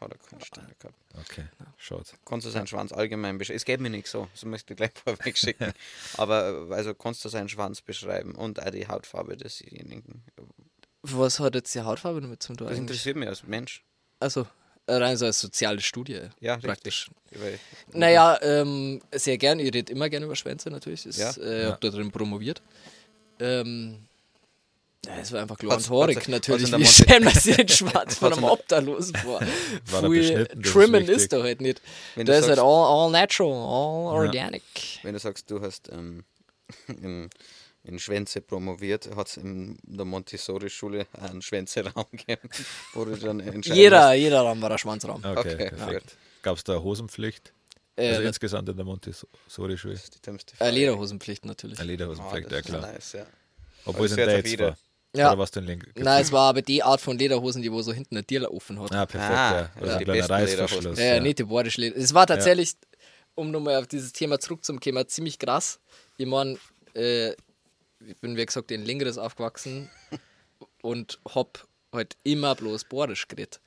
Hat er keinen Ständer gehabt. Okay, schaut. Kannst du seinen Schwanz allgemein beschreiben? Es geht mir nicht so, das möchte ich gleich vorweg schicken. Aber äh, also kannst du seinen Schwanz beschreiben und auch die Hautfarbe desjenigen. Was hat jetzt die Hautfarbe damit zu tun? Das interessiert mich als Mensch. Also rein so als soziale Studie. Ja, praktisch. richtig. Naja, ähm, sehr gern. Ich rede immer gerne über Schwänze natürlich. Ist, Ja. äh, Ja. hab da drin promoviert. Ähm, ja, es war einfach hat's- natürlich. der Wie stellen wir sich den Schwanz von einem in der- Obdachlosen vor? War der Viel das ist Trimmen ist, wichtig. da halt nicht. Wenn du Da ist halt all, all natural, all organic. Wenn du sagst, du hast ähm, in, in Schwänze promoviert, hat es in der Montessori-Schule einen Schwänzeraum gegeben, wo du dann entscheiden Jeder, jeder Raum war ein Schwanzraum. Okay, Okay, perfekt. Gab es da eine Hosenpflicht? Äh, also insgesamt in der Montessori-Schule? Das ist äh. Lederhosenpflicht natürlich. Eine Lederhosenpflicht, das ja ist klar. Nice, ja. Obwohl es das in Dates jeder. war. Ja. Oder was den Link? Nein, es war aber die Art von Lederhosen, die wo so hinten eine Tierler offen hat. Ah, perfekt, Ah, ja. also ein kleiner besten Reißverschluss. Lederhosen. Ja, ja, nicht die bordische Leder. Es war tatsächlich, um nochmal auf dieses Thema zurückzukommen, ziemlich krass. Ich meine, äh, ich bin wie gesagt in Längeres aufgewachsen und hab halt immer bloß Bordisch geredet.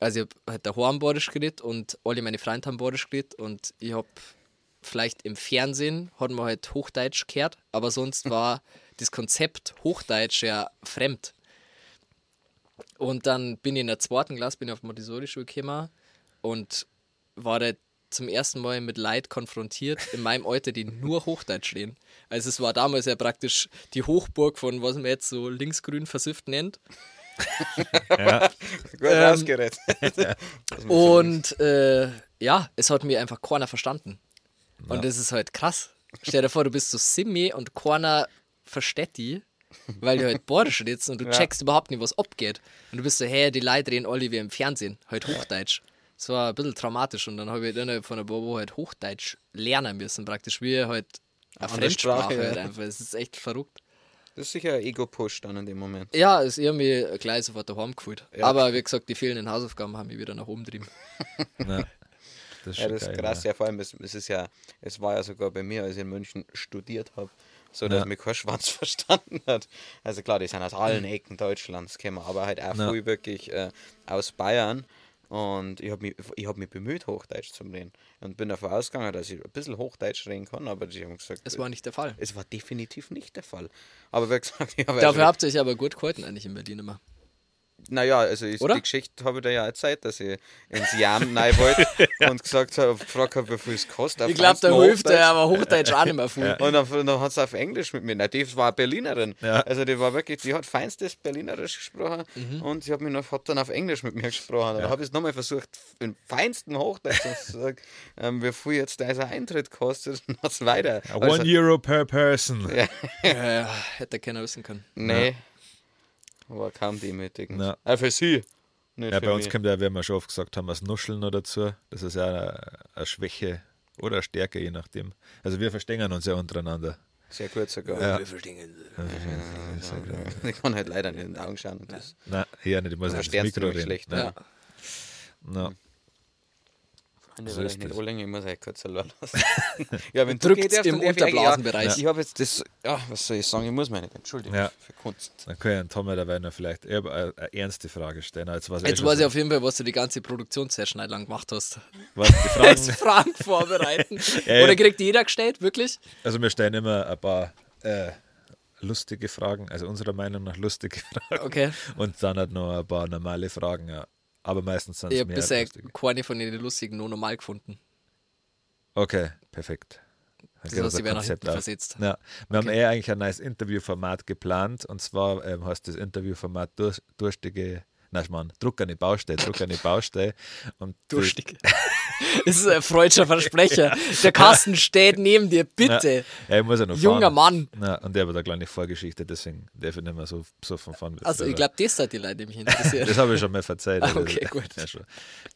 Also ich hab halt daheim Bordisch geredet und alle meine Freunde haben Bordisch geredet und ich hab vielleicht im Fernsehen hat man halt Hochdeutsch gehört, aber sonst war das Konzept Hochdeutsch ja fremd. Und dann bin ich in der zweiten Klasse, bin ich auf Montessori-Schule gekommen und war da zum ersten Mal mit Leid konfrontiert in meinem Alter, die nur Hochdeutsch reden. Also es war damals ja praktisch die Hochburg von, was man jetzt so linksgrün versifft nennt. Ja. Gut Ähm. Und äh, ja, es hat mir einfach keiner verstanden. Und das ist halt krass. Stell dir vor, du bist so Simi und keiner versteht die, weil du halt Bordisch redest und du Ja. checkst überhaupt nicht, was abgeht. Und du bist so, hey, die Leute reden alle wie im Fernsehen, halt Hochdeutsch. Das war ein bisschen traumatisch und dann habe ich innerhalb von ein paar Wochen halt Hochdeutsch lernen müssen, praktisch wie halt eine Andere Fremdsprache Sprache, halt ja. einfach. Es ist echt verrückt. Das ist sicher ein Ego-Push dann in dem Moment. Ja, es ist irgendwie gleich sofort daheim gefühlt. Ja. Aber wie gesagt, die fehlenden Hausaufgaben haben mich wieder nach oben getrieben. Ja. Das ist Ja, schon das ist geil, krass. Ja, vor allem, es, es ist ja, es war ja sogar bei mir, als ich in München studiert habe, so dass Ja. mich kein Schwanz verstanden hat. Also klar, die sind aus allen Ecken Deutschlands gekommen, aber halt auch Ja. viel wirklich äh, aus Bayern. Und ich habe mich, ich hab mich bemüht, Hochdeutsch zu reden. Und bin davon ausgegangen, dass ich ein bisschen Hochdeutsch reden kann, aber die haben gesagt, Es war nicht der Fall. es war definitiv nicht der Fall. Aber wie gesagt, ich habe Dafür habt ihr euch aber gut gehalten eigentlich in Berlin immer. Naja, also Oder? die Geschichte habe ich da ja erzählt, dass ich ins Jam rein wollte und gesagt habe, gefragt habe, wie viel es kostet. Ich glaube, da hilft er aber Hochdeutsch auch nicht mehr viel. Und dann, dann hat sie auf Englisch mit mir. Na, die war Berlinerin. Ja. Also die war wirklich, die hat feinstes Berlinerisch gesprochen Mhm. und sie hat, mich noch, hat dann auf Englisch mit mir gesprochen. Dann habe ich es nochmal versucht, im feinsten Hochdeutsch zu sagen, ähm, wie viel jetzt dieser Eintritt kostet und was weiter. Ja. One Also, Euro per person. Ja. Ja, ja, hätte keiner wissen können. nee, war kaum demütigend. Ja. Auch für sie. Nicht Ja, für bei uns mich. kommt ja, wie wir schon oft gesagt haben, das Nuscheln noch dazu. Das ist ja eine, eine Schwäche oder eine Stärke, je nachdem. Also wir verstehen uns ja untereinander. Sehr gut sogar. Ja. Wir verstehen. Ich kann halt leider nicht in die Augen schauen. Nein, hier nicht, ich muss ja das Mikro reden. schlecht, Ja. Ja. Na, Freunde, So ist ich nicht ich muss halt kurz allein lassen. ja, wenn du im ich Unterblasenbereich. Ja, ich habe jetzt das, ja, was soll ich sagen, ich muss mich nicht entschuldigen Ja. für Kunst. dann kann ich Tommy dabei noch vielleicht eine, eine ernste Frage stellen. Jetzt weiß, Jetzt weiß ich auf jeden Fall, was du die ganze Produktionssession lang gemacht hast. was die Fragen, Jetzt Fragen vorbereiten. Ja, ja. Oder kriegt jeder gestellt, wirklich? Also wir stellen immer ein paar äh, lustige Fragen, also unserer Meinung nach lustige Fragen. Okay. Und dann halt noch ein paar normale Fragen, ja. Aber meistens sind Ich es habe mehr bisher lustige. keine von den lustigen nur normal gefunden. Okay, perfekt. Das heißt, sie werden nach hinten versetzt. Ja, wir haben Okay. eh eigentlich ein neues Interviewformat geplant und zwar ähm, heißt das Interviewformat durch, Durstige, nein, Mann, Druck an die Baustelle, Druck an die Baustelle. Und Durstig. Das ist ein freudscher Versprecher. Der Kasten steht neben dir, bitte. Ja, ich muss ja noch Junger fahren. Mann. Ja, und der hat eine kleine Vorgeschichte, deswegen darf ich nicht mehr so, so von wie Also, ich glaube, das hat die Leute nämlich interessiert. Das habe ich schon mal verzeiht. Ah, okay, gut. Ja.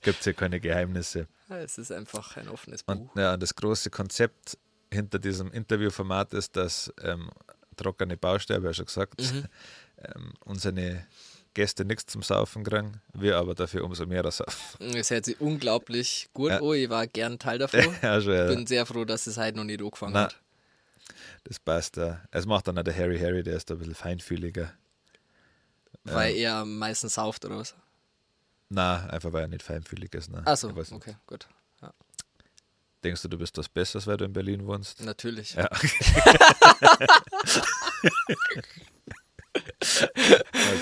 Gibt ja keine Geheimnisse. Es ist einfach ein offenes Buch. Und ja, das große Konzept hinter diesem Interviewformat ist, dass ähm, trockene Baustelle, habe ich ja schon gesagt, Mhm. ähm, unsere Gäste nichts zum Saufen kriegen, wir aber dafür umso mehr saufen. Es hört sich unglaublich gut Ja. an. Ich war gern Teil davon. ja, schon, ja. Bin sehr froh, dass es heute noch nicht angefangen Na, hat. Das passt da. Es macht dann auch der Harry Harry, der ist da ein bisschen feinfühliger. Weil er meistens sauft oder was? Na, einfach weil er nicht feinfühlig ist. Ne? Achso, okay, gut. Ja, Denkst du, du bist was Besseres, weil du in Berlin wohnst? natürlich. Ja. okay.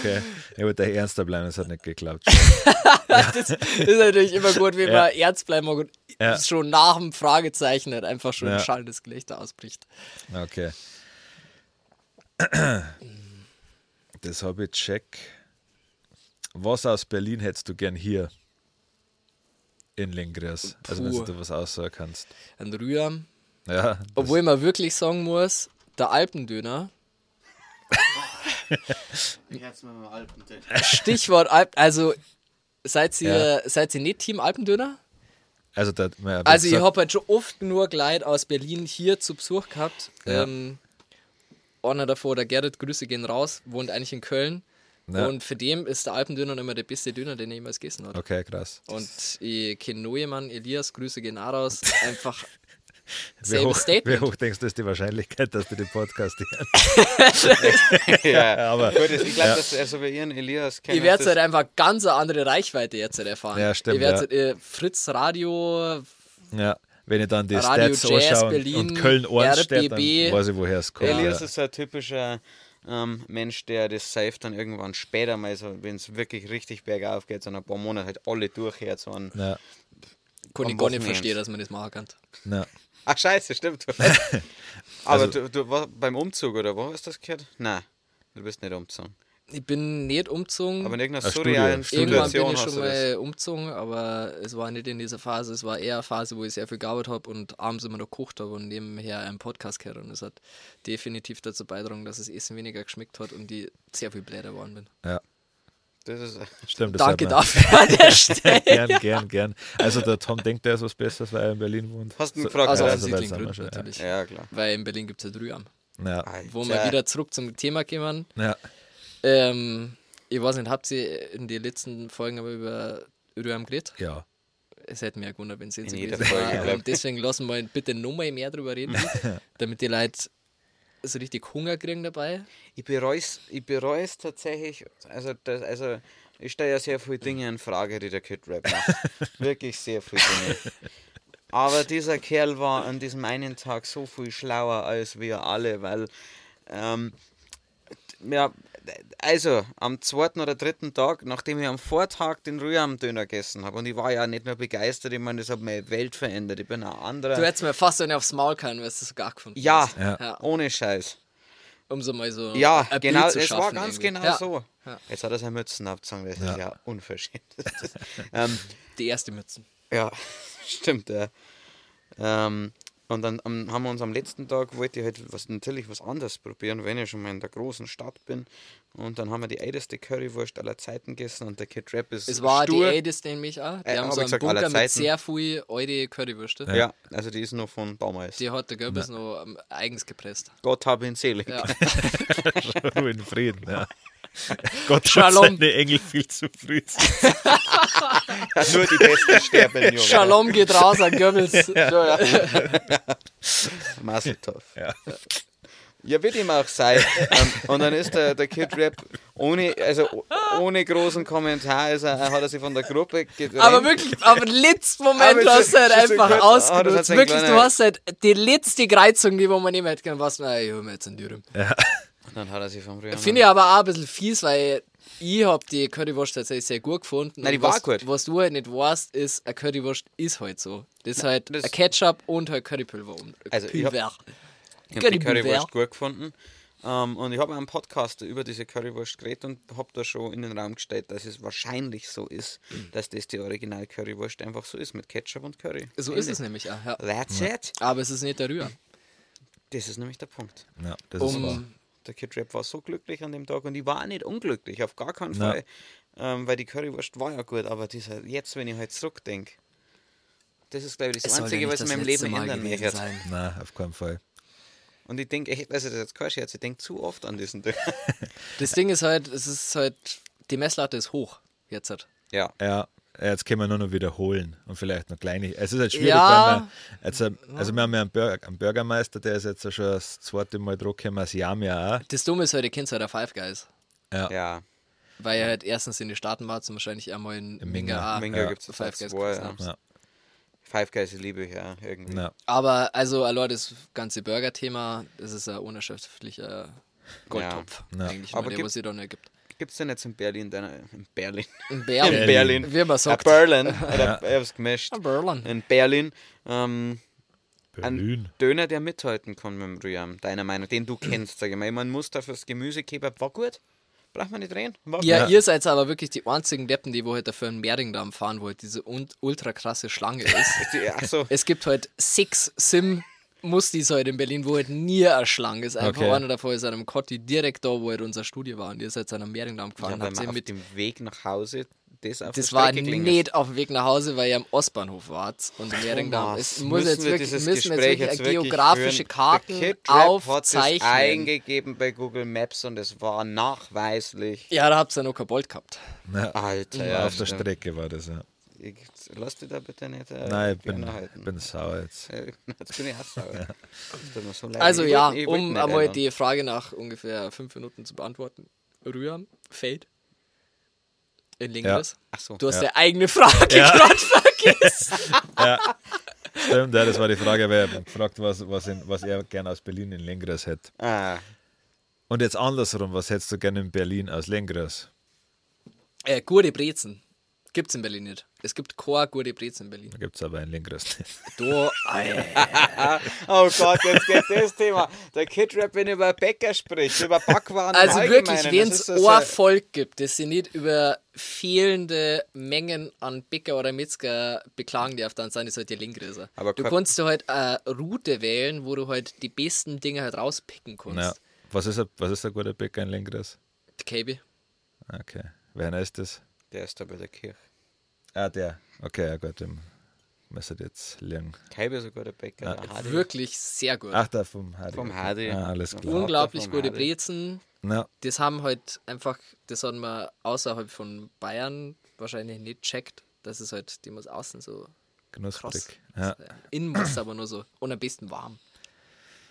Ja, aber der Ernster bleiben, das hat nicht geklappt. das ist natürlich immer gut, wenn Ja. man ernst bleiben mag und Ja. schon nach dem Fragezeichen nicht einfach schon Ja. ein schallendes Gelächter ausbricht. Okay. Das habe ich check. Was aus Berlin hättest du gern hier in Lingrias? Also wenn du was aussagen kannst. Ein Rührm. Ja, Obwohl man wirklich sagen muss, der Alpendöner, Alpen. Stichwort Alp, also seid ihr, Ja. seid ihr nicht Team Alpendöner? also, da, man, Also ich habe halt schon oft nur Gleit aus Berlin hier zu Besuch gehabt. Ja. Ähm, einer davor, der Gerrit, Grüße gehen raus, wohnt eigentlich in Köln. Ja. Und für den ist der Alpendöner immer der beste Döner, den er jemals gegessen hat. Okay, krass. Und ich kenne jemanden, Elias, Grüße gehen auch raus. Einfach Wie hoch, wie hoch denkst du, ist die Wahrscheinlichkeit, dass du den Podcast hörst? ja, aber- Gut, ich glaube, ja. dass also bei ihren Elias Ihr kennen. werdet halt einfach ganz eine andere Reichweite jetzt halt erfahren. Ja, stimmt, Ihr werdet äh, Fritz Radio, Ja, wenn ich dann die Radio Stats Jazz anschaue und- Berlin, und Köln Ohrenstedt, dann RBB. weiß ich, woher es kommt. Elias ja. ist ein typischer ähm, Mensch, der das safe dann irgendwann später mal so, wenn es wirklich richtig bergauf geht, so in ein paar Monate halt alle durchhört. So ein, Ja, Kann ich gar nicht verstehen, dass man das machen kann. ja. Ach scheiße, stimmt. Aber Also- du, du war beim Umzug oder wo hast du das gehört? Nein, du bist nicht umgezogen. Ich bin nicht umgezogen. Aber in irgendeiner Ein surrealen Studio. Irgendwann bin ich schon mal umgezogen, aber es war nicht in dieser Phase. Es war eher eine Phase, wo ich sehr viel gearbeitet habe und abends immer noch gekocht habe und nebenher einen Podcast gehört. Und es hat definitiv dazu beigetragen, dass das Essen weniger geschmeckt hat und ich sehr viel bläder geworden bin. ja. Das ist, Stimmt, das Danke dafür an der Stelle. Gern, gern, gern. Also der Tom denkt, er ist was Besseres, weil er in Berlin wohnt. Hast du So- gefragt? Also Ja, aus also es Gründen schon- natürlich. ja, klar. Weil in Berlin gibt es ja Rüham. Ja, Wo wir wieder zurück zum Thema kommen. ja. Ähm, ich weiß nicht, habt ihr in den letzten Folgen aber über Rüham geredet? ja. Es hätte mich ja gewundert, wenn es jetzt so In jeder gewesen Folge, deswegen lassen wir bitte nochmal mehr drüber reden, damit die Leute so richtig Hunger kriegen dabei. Ich bereue es ich bereu's tatsächlich. Also, das, also ich stelle ja sehr viele Dinge in Frage, die der Kid Rap macht. Wirklich sehr viele Dinge. Aber dieser Kerl war an diesem einen Tag so viel schlauer als wir alle, weil, ähm, ja, also am zweiten oder dritten Tag, nachdem ich am Vortag den Rüham-Döner gegessen habe, und ich war ja nicht nur begeistert, ich meine, das hat meine Welt verändert. Ich bin ein anderer. Du hättest mir fast eine aufs Maul können, weil du so gar gefunden ja, hast. Ja. ja. ohne Scheiß. Um so mal so Ja, ein genau, Bild zu es war ganz irgendwie. genau ja. so. Ja. Jetzt hat er seine Mützen abgezogen, das Ja. ist ja unverschämt. Ähm, Die erste Mützen. ja, stimmt, ja. Ähm, und dann am- haben wir uns am letzten Tag, wollte ich halt was, natürlich was anderes probieren, wenn ich schon mal in der großen Stadt bin. Und dann haben wir die älteste Currywurst aller Zeiten gegessen und der Kid Rap ist Es war stur. die älteste nämlich auch. Die Äh, haben hab so einen gesagt, Bunker mit sehr viel alte Currywürste. Ja, also die ist noch von damals. Die hat der Goebbels noch ähm, eigens gepresst. Gott habe ihn selig. Ja. Ruhe in Frieden, ja. Gott hat Shalom. seine Engel viel zu früh. Nur die Besten sterben, Junge. Shalom geht raus an Goebbels. Ja, ja. Mazel tov. Ja. Ja, wird ihm auch sein. ähm, und dann ist der, der Kid Rap ohne, also ohne großen Kommentar er, hat er sich von der Gruppe getrennt. Aber wirklich, aber im letzten Moment Aber hast du halt einfach ah, ausgenutzt. Wirklich, du hast halt die letzte Kreuzung, die wo man nehmen hätte können, was, na, ich hol mir jetzt einen Dürüm. Und dann hat er sich vom Rühren. Finde ich aber auch ein bisschen fies, weil ich habe die Currywurst tatsächlich sehr gut gefunden. Nein, die war was, gut. Was du halt nicht weißt, ist, eine Currywurst ist halt so. Das ist halt das- ein Ketchup und halt Currypulver. Um, Also, ich hab- Pulver. Ich habe die Currywurst. Gut gefunden. Ähm, und ich habe einen Podcast über diese Currywurst geredet und habe da schon in den Raum gestellt, dass es wahrscheinlich so ist, dass das die Original Currywurst einfach so ist mit Ketchup und Curry. So ist es nämlich auch. Ja. That's it. Aber es ist nicht der Rühr. Das ist nämlich der Punkt. Ja, das ist wahr. Um, Der Kid Rap war so glücklich an dem Tag und ich war auch nicht unglücklich, auf gar keinen. Fall. Ähm, weil die Currywurst war ja gut, aber dieser, jetzt, wenn ich halt zurückdenke, das ist, glaube ich, das es Einzige, ja was in meinem Leben ändern möchte. Nein, auf keinen Fall. Und ich denke echt, also das ist jetzt kein Scherz, ich denke zu oft an diesen Tag. Das Ding ist halt, es ist halt, die Messlatte ist hoch. Jetzt halt. ja. Ja, jetzt können wir nur noch wiederholen und vielleicht noch kleine. Es ist halt schwierig, Ja. wenn man jetzt, äh, also wir haben ja einen, Bürger, einen Bürgermeister, der ist jetzt schon das zweite Mal zurückgekommen, das Jahr auch. Das Dumme ist halt, ihr kennt halt der Five Guys. Ja. Ja, Weil er halt erstens in den Staaten war, und wahrscheinlich einmal in Minga. Minga. Minga ja. gibt es Five Guys zwei, gegessen ja. Ja. Five Guys liebe ich ja irgendwie. Ja. Aber also allein das ganze Burger-Thema, das ist ein unerschöpflicher Goldtopf. Ja. Eigentlich Aber nur der, was sie da nicht gibt. Gibt es denn jetzt in Berlin, deine, in Berlin, In Berlin. in Berlin, Wie man ja, sagt. Berlin, oder ich hab's gemischt, In Berlin. in Berlin, ähm, Berlin. Döner, der mithalten kann mit dem Rührem, deiner Meinung, den du kennst, sag ich mal. Man muss dafür das Gemüsekebab, war gut, braucht man nicht reden, Ja, Ja. ihr seid aber wirklich die einzigen Deppen, die wo halt dafür einen Mehringdamm fahren wollt, diese un ultra krasse Schlange ist. Ach so, es gibt halt sechs Sim Mustis halt in Berlin, wo halt nie eine Schlange ist. Einfach Okay. einer davor ist an einem Kotti direkt da, wo halt unser Studio war. Und ihr seid zu einem Mehringdamm ja, gefahren. weil habt man ihr auf mit dem Weg nach Hause das auf Das der war nicht auf dem Weg nach Hause, weil ihr am Ostbahnhof wart und im Mehringdamm. Thomas, Es muss müssen jetzt wir wirklich, dieses müssen wir Gespräch jetzt wirklich wirklich geografische? Karten Der Rap hat aufzeichnen. eingegeben bei Google Maps und es war nachweislich. Ja, da habt ihr noch kein Bolt gehabt. Ja. Alter, Ja, ja, auf der stimmt. Strecke war das, ja. Ich, lass dich da bitte nicht. Äh, Nein, ich bin, bin sauer jetzt. Jetzt bin ich auch sauer. Tut mir so. Also Ich ja, um einmal die Frage nach ungefähr fünf Minuten zu beantworten. Rühren, Fade. In Lingres. Ach so. Du hast Ja. deine eigene Frage Ja. gerade vergessen. Stimmt, ja, das war die Frage, wer gefragt, was, was, in, was er gerne aus Berlin in Lengras hätte. Ah, Und jetzt andersrum, was hättest du gerne in Berlin aus Lengras? Äh, gute Brezen. Gibt's in Berlin nicht. Es gibt keine gute Brezen in Berlin. Da gibt es aber in Lengras nicht. Du. Oh Gott, jetzt geht das Thema. Der Kid-Rap, wenn er über Bäcker spricht, über Backwaren. Also wirklich, wenn es ein Volk gibt, das sich nicht über fehlende Mengen an Bäcker oder Metzger beklagen darf, dann sind es halt die Linkriser. Aber du kannst du halt eine Route wählen, wo du halt die besten Dinge halt rauspicken kannst. Ja. Was ist, ein, was ist ein guter Bäcker in Lengras? Die KB. Okay. Wer ist das? Der ist da bei der Kirche. Ah, der. Okay, ja gut, dem müsste jetzt lernen. Kaibe ist ein guter Bäcker. Ja, der. Wirklich sehr gut. Ach, der vom Hadi. Vom. Hadi. Ah, alles klar. Un- Unglaublich gute Hadi. Brezen. Ja, Das haben halt einfach, das hat man außerhalb von Bayern wahrscheinlich nicht checkt. Das ist halt, die muss außen so knusprig. Ja. Innen muss es aber nur so. Und am besten warm.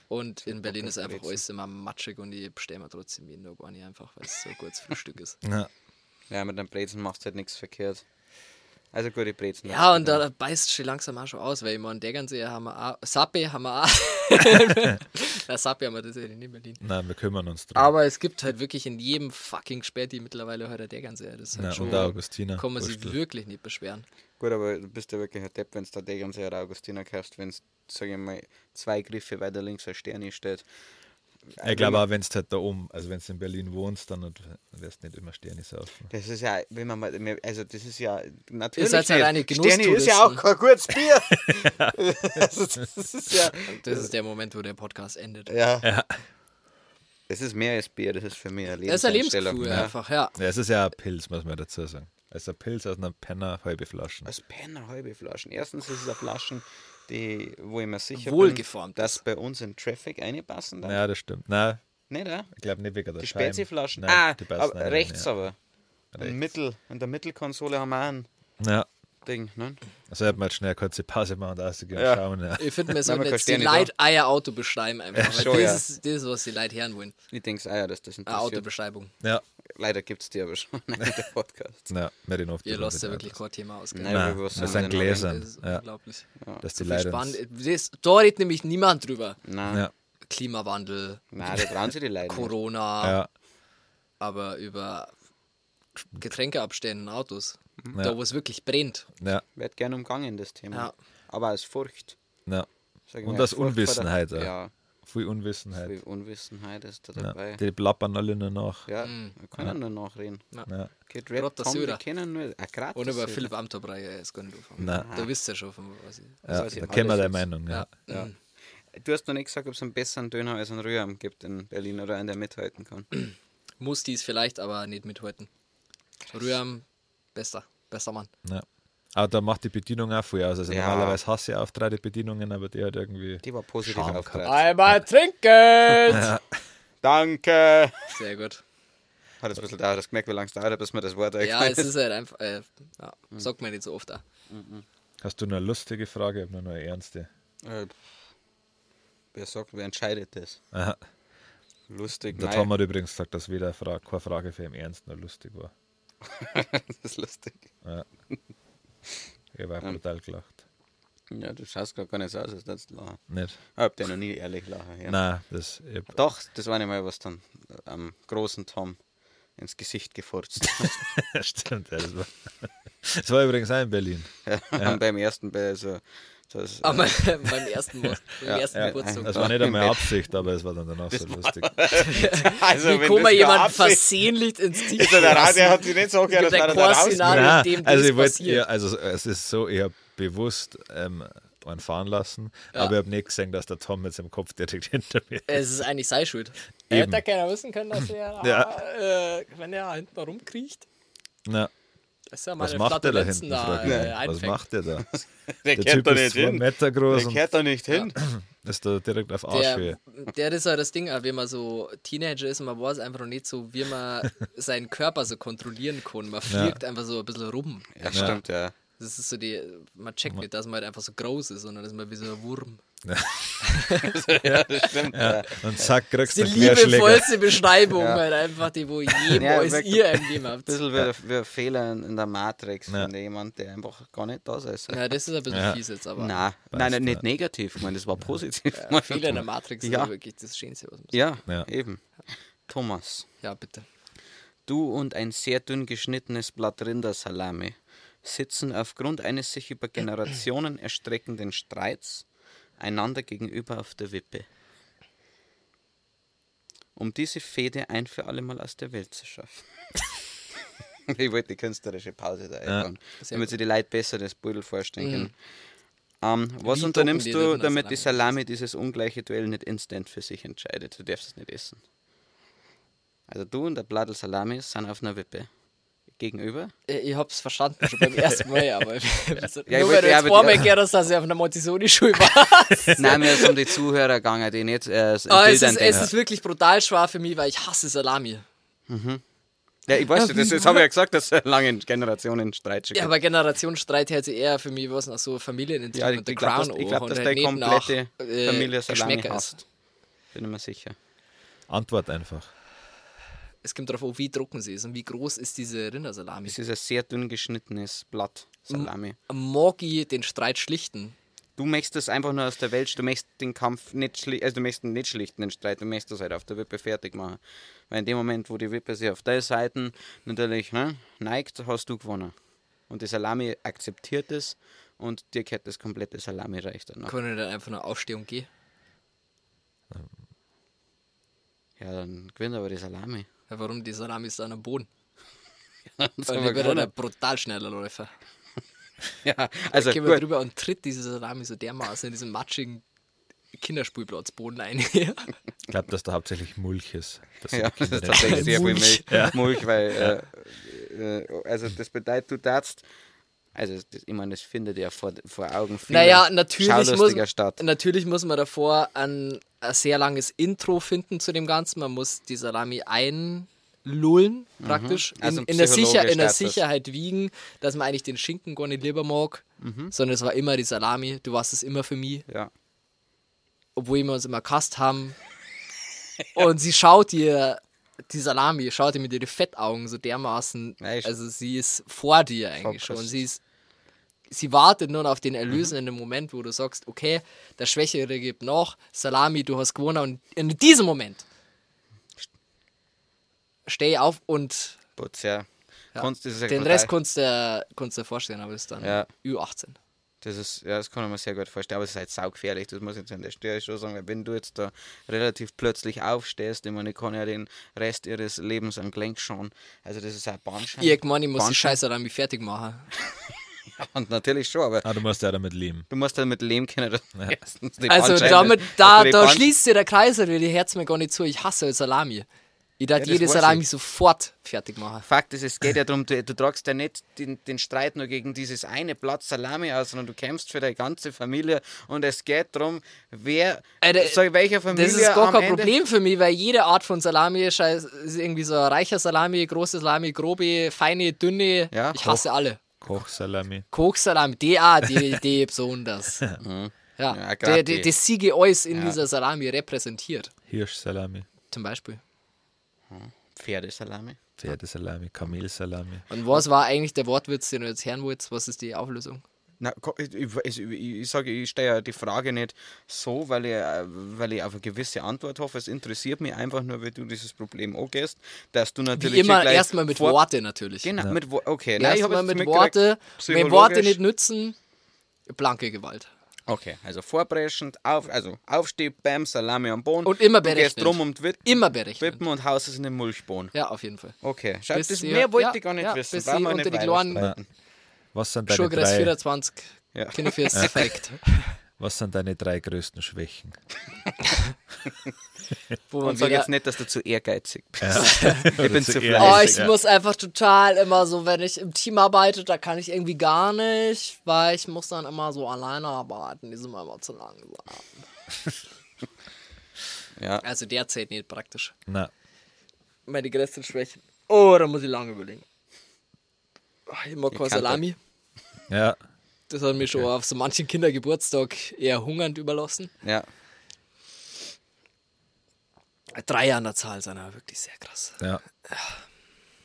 Und in Berlin ist einfach alles immer matschig und ich bestelle mir trotzdem jeden Tag eine einfach, weil es so ein gutes Frühstück ist. Ja. Ja, mit dem Brezen machst du halt nichts verkehrt. Also gute Brezen. Ja, und da beißt schon langsam auch schon aus, weil ich meine, Degernsee haben wir auch, Sappe haben wir auch. Na, Sappe haben wir tatsächlich nicht in Berlin. Nein, wir kümmern uns drum. Aber es gibt halt wirklich in jedem fucking Späti mittlerweile heute Degernsee. Das ist halt ja, schon, und der Augustiner. kann man sich wirklich nicht beschweren. Gut, aber du bist ja wirklich ein Depp, wenn du da Degernseer oder Augustiner kaufst, wenn es, sag ich mal, zwei Griffe weiter links ein Stern steht. Ich glaube auch, wenn du halt da oben, also wenn du in Berlin wohnst, dann wirst du nicht immer Sterne saufen. Das ist ja, wenn man mal, also das ist ja natürlich. seid halt nicht. eine Sterni ist ja auch kein gutes Bier. also, das ist ja. Das ist der Moment, wo der Podcast endet. Ja. Ja. Das ist mehr als Bier, das ist für mich eine Das ist ein Lebenseinstellung. Ja. einfach, ja. ja, es ist ja ein Pilz, muss man dazu sagen. Es ist ein Pilz aus einer Penner halbe Flaschen. Als Penner halbe Flaschen. Erstens ist es eine Flaschen, die, wo ich mir sicher Wohlgeformt bin, dass bei uns in Traffic reinpassen darf. Ja, das stimmt. Nein, Nicht, ja? ich glaube nicht wegen der Die. Speziflaschen. Ah, die aber rechts ja. aber. Rechts. In, Mittel, in der Mittelkonsole haben wir auch ein Ja, Ding. Ne? also hätten wir jetzt schnell eine kurze Pause machen und rausgehen Ja. und schauen. Ja. Ich finde, wir sollten man jetzt die euer Auto beschreiben einfach. schon, das, ja. ist, das ist, was die Leute hören wollen. Ich denke ja, dass das Eine interessiert. Autobeschreibung. ja, Leider gibt es die aber schon in der Podcast. ja, mehr den oft. Ihr lasst ja wirklich kein Thema aus. gell? Nein, Nein, wir das sind nicht, Gläsern. Das ist Ja. unglaublich. Dass So die Leute. spannend. Das, da redet nämlich niemand drüber. Nein, Ja, Klimawandel, nein, da trauen sie die Leute. Corona, ja, aber über Getränkeabstände in Autos. Ja. Da, wo es wirklich brennt. ja, Wird gern umgangen, das Thema. Ja. Aber aus Furcht. ja. Und aus der- Unwissenheit auch. Ja, Viel Unwissenheit. viel Unwissenheit ist da Ja. dabei. Die plappern alle nur nach. Ja, Mhm. wir können nur nachreden. Ja. Kid Red, Tom, die kennen nur... Ah, grad Und der über Söder. Philipp Amthor ist gar nicht. Nein. Da wisst ihr schon, von was ich. Ja, da kennen wir deine. Meinung. Ja. Ja. Mhm. Du hast noch nicht gesagt, ob es einen besseren Döner als einen Rührarm gibt in Berlin oder einen, der mithalten kann. Muss dies vielleicht, aber nicht mithalten. Rührem, bester, bester Mann. Ja. Aber da macht die Bedienung auch viel aus. Also Ja. normalerweise hasse ich Auftritte Bedienungen, aber die hat irgendwie. Die war positiv auftreten. Einmal Trinkgeld! Danke! Sehr gut. Hat jetzt ein bisschen dauert, das gemerkt, wie lange es dauert, bis mir das Wort Ja, eingefallen es ist halt einfach, äh, ja, sagt man nicht so oft auch. Hast du eine lustige Frage? Ich habe nur noch eine ernste. Äh, wer sagt, wer entscheidet das? Aha. Lustig, Der. Tom hat übrigens gesagt, dass weder eine Frage, keine Frage für ihn ernst noch lustig war. das ist lustig. Ich habe auch brutal gelacht. Ja, du schaust gar nicht so aus, als würdest du lachen. Nicht? Ich hab dir noch nie ehrlich lachen. Ja. Nein, das. Doch, das war nicht mal was dann am großen Tom ins Gesicht gefurzt. Stimmt, ja, das war. Das war übrigens auch in Berlin. ja. beim ersten bei so, das, Aber beim, beim ersten, Mal, beim ersten Ja, Geburtstag. das war nicht einmal Absicht, aber es war dann danach so lustig. also, Wie wenn kann man das jemanden Absicht- versehentlich ins Gesicht Ist der Radio lassen? hat sich nicht so gehört, Gibt dass ein er da raus. Nein, in dem also das ich wollte, passiert. ja, also es ist so, ich habe bewusst ähm, einen fahren lassen, aber ich habe nicht gesehen, dass der Tom mit seinem Kopf direkt hinter mir Es ist eigentlich sei schuld. Eben. Hätte keiner wissen können, dass er, Ja. äh, wenn er hinten rumkriecht, Na, dass er was meine macht der da hinten? da, äh, was macht der da? Der Der kehrt Typ da ist nicht hin. Meter groß Der kehrt da nicht hin. ist da direkt auf Arschhöhe. Der, der ist ja das Ding, wenn man so Teenager ist, man weiß einfach noch nicht so, wie man seinen Körper so kontrollieren kann. Man Ja. fliegt einfach so ein bisschen rum. Ja, stimmt, ja. Das ist so die, man checkt nicht, dass man halt einfach so groß ist, sondern dass man wie so ein Wurm. ja, das stimmt. Ja. Und zack, kriegst du Die liebevollste Beschreibung, Ja. halt einfach die, wo Ja, jemals wirklich. ihr gegeben Ein habt. bisschen wie, wie ein Fehler in der Matrix Ja. von jemand, der einfach gar nicht da ist. Ja, das ist ein bisschen Ja. fies jetzt, aber Nein, Passt, nein, nicht ja. negativ. Ich meine, das war positiv. ja, Fehler in der Matrix Ja. ist wirklich das Schönste, was man Ja, Ja. eben. Thomas, Ja, bitte. du und ein sehr dünn geschnittenes Blatt Rindersalami sitzen aufgrund eines sich über Generationen erstreckenden Streits einander gegenüber auf der Wippe. Um diese Fehde ein für alle Mal aus der Welt zu schaffen. ich wollte die künstlerische Pause da einbauen, Sehr damit sich die Leute besser das Beutel vorstellen Mhm. können. Ähm, was Wie unternimmst du, damit die Salami? Salami dieses ungleiche Duell nicht instant für sich entscheidet? Du darfst es nicht essen. Also du und der Bladel Salami sind auf einer Wippe. Gegenüber. Ich, ich hab's verstanden schon beim ersten Mal, aber ich nur wollte weil du ja, jetzt vormal die- gehört hast, dass ich auf einer Montessori-Schule war. Nein, mir ist um die Zuhörer gegangen, die nicht äh, Aber es Bildern ist, es ist wirklich brutal schwer für mich, weil ich hasse Salami. Ja, ich weiß, das, das habe ich ja gesagt, dass es lange Generationen Streit schon Ja, gibt. aber Generationsstreit hätte eher für mich was nach so Familienintrigen Ja, ich, und The ich glaube, Crown dass, ich glaub, halt der nicht komplette nach, äh, Familie Salami hasst. Bin ich mir sicher. Antwort einfach. Es kommt darauf an, wie trocken sie ist und wie groß ist diese Rindersalami. Es ist ein sehr dünn geschnittenes Blatt Salami. Mag ich den Streit schlichten? Du möchtest das einfach nur aus der Welt, du möchtest den Kampf nicht schlichten, also du möchtest nicht schlichten, den Streit, du möchtest das halt auf der Wippe fertig machen. Weil in dem Moment, wo die Wippe sich auf der Seite natürlich ne, neigt, hast du gewonnen. Und die Salami akzeptiert es und dir gehört das komplette Salami-Reich danach. Kann ich dann einfach nur aufstehen und gehen? Ja, dann gewinnt aber die Salami. Ja, warum? Die Salami ist dann am Boden. Das Weil haben wir gewonnen. brutal schneller Läufer. Ja, Also also gehen wir gut. drüber und tritt diese Salami so dermaßen in diesen matschigen Kinderspielplatzboden ein. Ich glaube, dass da hauptsächlich Mulch ist. dass Ja, das ist tatsächlich sehr viel Mulch. Milch, Mulch weil, äh, äh, also das bedeutet, du darfst, also ich meine, das findet ja vor, vor Augen vieler Naja, natürlich muss, statt. natürlich muss man davor ein, ein sehr langes Intro finden zu dem Ganzen. Man muss die Salami einlullen, praktisch. Also in, in, der Sicher, in der. Sicherheit wiegen, dass man eigentlich den Schinken gar nicht lieber mag, Mhm. sondern es war immer die Salami. Du warst es immer für mich, Ja. obwohl wir uns immer gehasst haben. Und sie schaut dir, die Salami, schaut dir mit ihren Fettaugen so dermaßen, Ja, also sie ist vor dir eigentlich schon. Sie ist sie wartet nur auf den Mhm. erlösenden Moment, wo du sagst, okay, der Schwächere gibt nach, Salami, du hast gewonnen und in diesem Moment steh auf und Putz, ja. ja, Kunst ist ja den. Rest kannst du, dir vorstellen, aber das ist dann Ja. Ü18. Das ist, ja, das kann ich mir sehr gut vorstellen, aber es ist halt saugefährlich, das muss ich jetzt an der Stelle schon sagen, weil wenn du jetzt da relativ plötzlich aufstehst, ich meine, ich kann ja den Rest ihres Lebens am Gelenk schauen, also das ist ein Bahnschein. Irgendwann, ich muss die. Scheiße Salami fertig machen. Und natürlich schon, aber Ah, du musst ja damit leben. du musst dann mit Leben können. dass du erstens die Also damit, da, da schließt sich der Kreis, weil die Herz mir gar nicht zu. Ich hasse Salami. Ich darf Ja, jede Salami ich. sofort fertig machen. Fakt ist, es geht ja darum, du, du tragst ja nicht den, den Streit nur gegen dieses eine Blatt Salami aus, sondern du kämpfst für deine ganze Familie und es geht darum, wer, Alter, sag, welcher Familie Das ist gar kein Ende, Problem für mich, weil jede Art von Salami ist irgendwie so ein reicher Salami, große Salami, grobe, feine, dünne. Ja, ich hasse alle. Kochsalami. Kochsalami, die auch, die, die besonders. Ja, Ja, der, der, die. das Siege alles in Ja. dieser Salami repräsentiert. Hirschsalami. Zum Beispiel. Pferdesalami. Pferdesalami. Kamelsalami. Und was war eigentlich der Wortwitz, den du jetzt hören wolltest? Was ist die Auflösung? Na, ich, ich, sage, ich stelle ja die Frage nicht so, weil ich, äh, weil ich auf eine gewisse Antwort hoffe. Es interessiert mich einfach nur, wie du dieses Problem angehst, dass du natürlich Wie immer, erstmal mit Worte natürlich. Genau, mit Wo okay. Nein, ich habe Erstmal mit Worte. Wenn Worte nicht nützen, blanke Gewalt. Okay, also vorpreschend, auf, also Aufstieg, Bam, Salami am Boden. Und immer Du gehst berechnet. drum um die Wit- Immer berechnet. Wippen und haust es in den Mulchboden. Ja, auf jeden Fall. Okay, schau, Bis das mehr wollte ja, ich gar nicht ja, wissen. bis sie unter die streiten. Was sind deine drei, 24. Ja. Keine fürs Effekt. was sind deine drei größten Schwächen? Und sag jetzt nicht, dass du zu ehrgeizig bist. ich bin zu zu fleißig. Oh, ich Ja. muss einfach total immer so, wenn ich im Team arbeite, da kann ich irgendwie gar nicht, weil ich muss dann immer so alleine arbeiten. Die sind mir immer zu langsam. Ja, Also derzeit nicht praktisch. Na, Meine größten Schwächen. Oh, da muss ich lange überlegen. Oh, Ich mag kein kann Salami. ja. Das hat mich schon auf so manchen Kindergeburtstag eher hungernd überlassen. Ja. Drei an der Zahl sind aber wirklich sehr krass. Ja.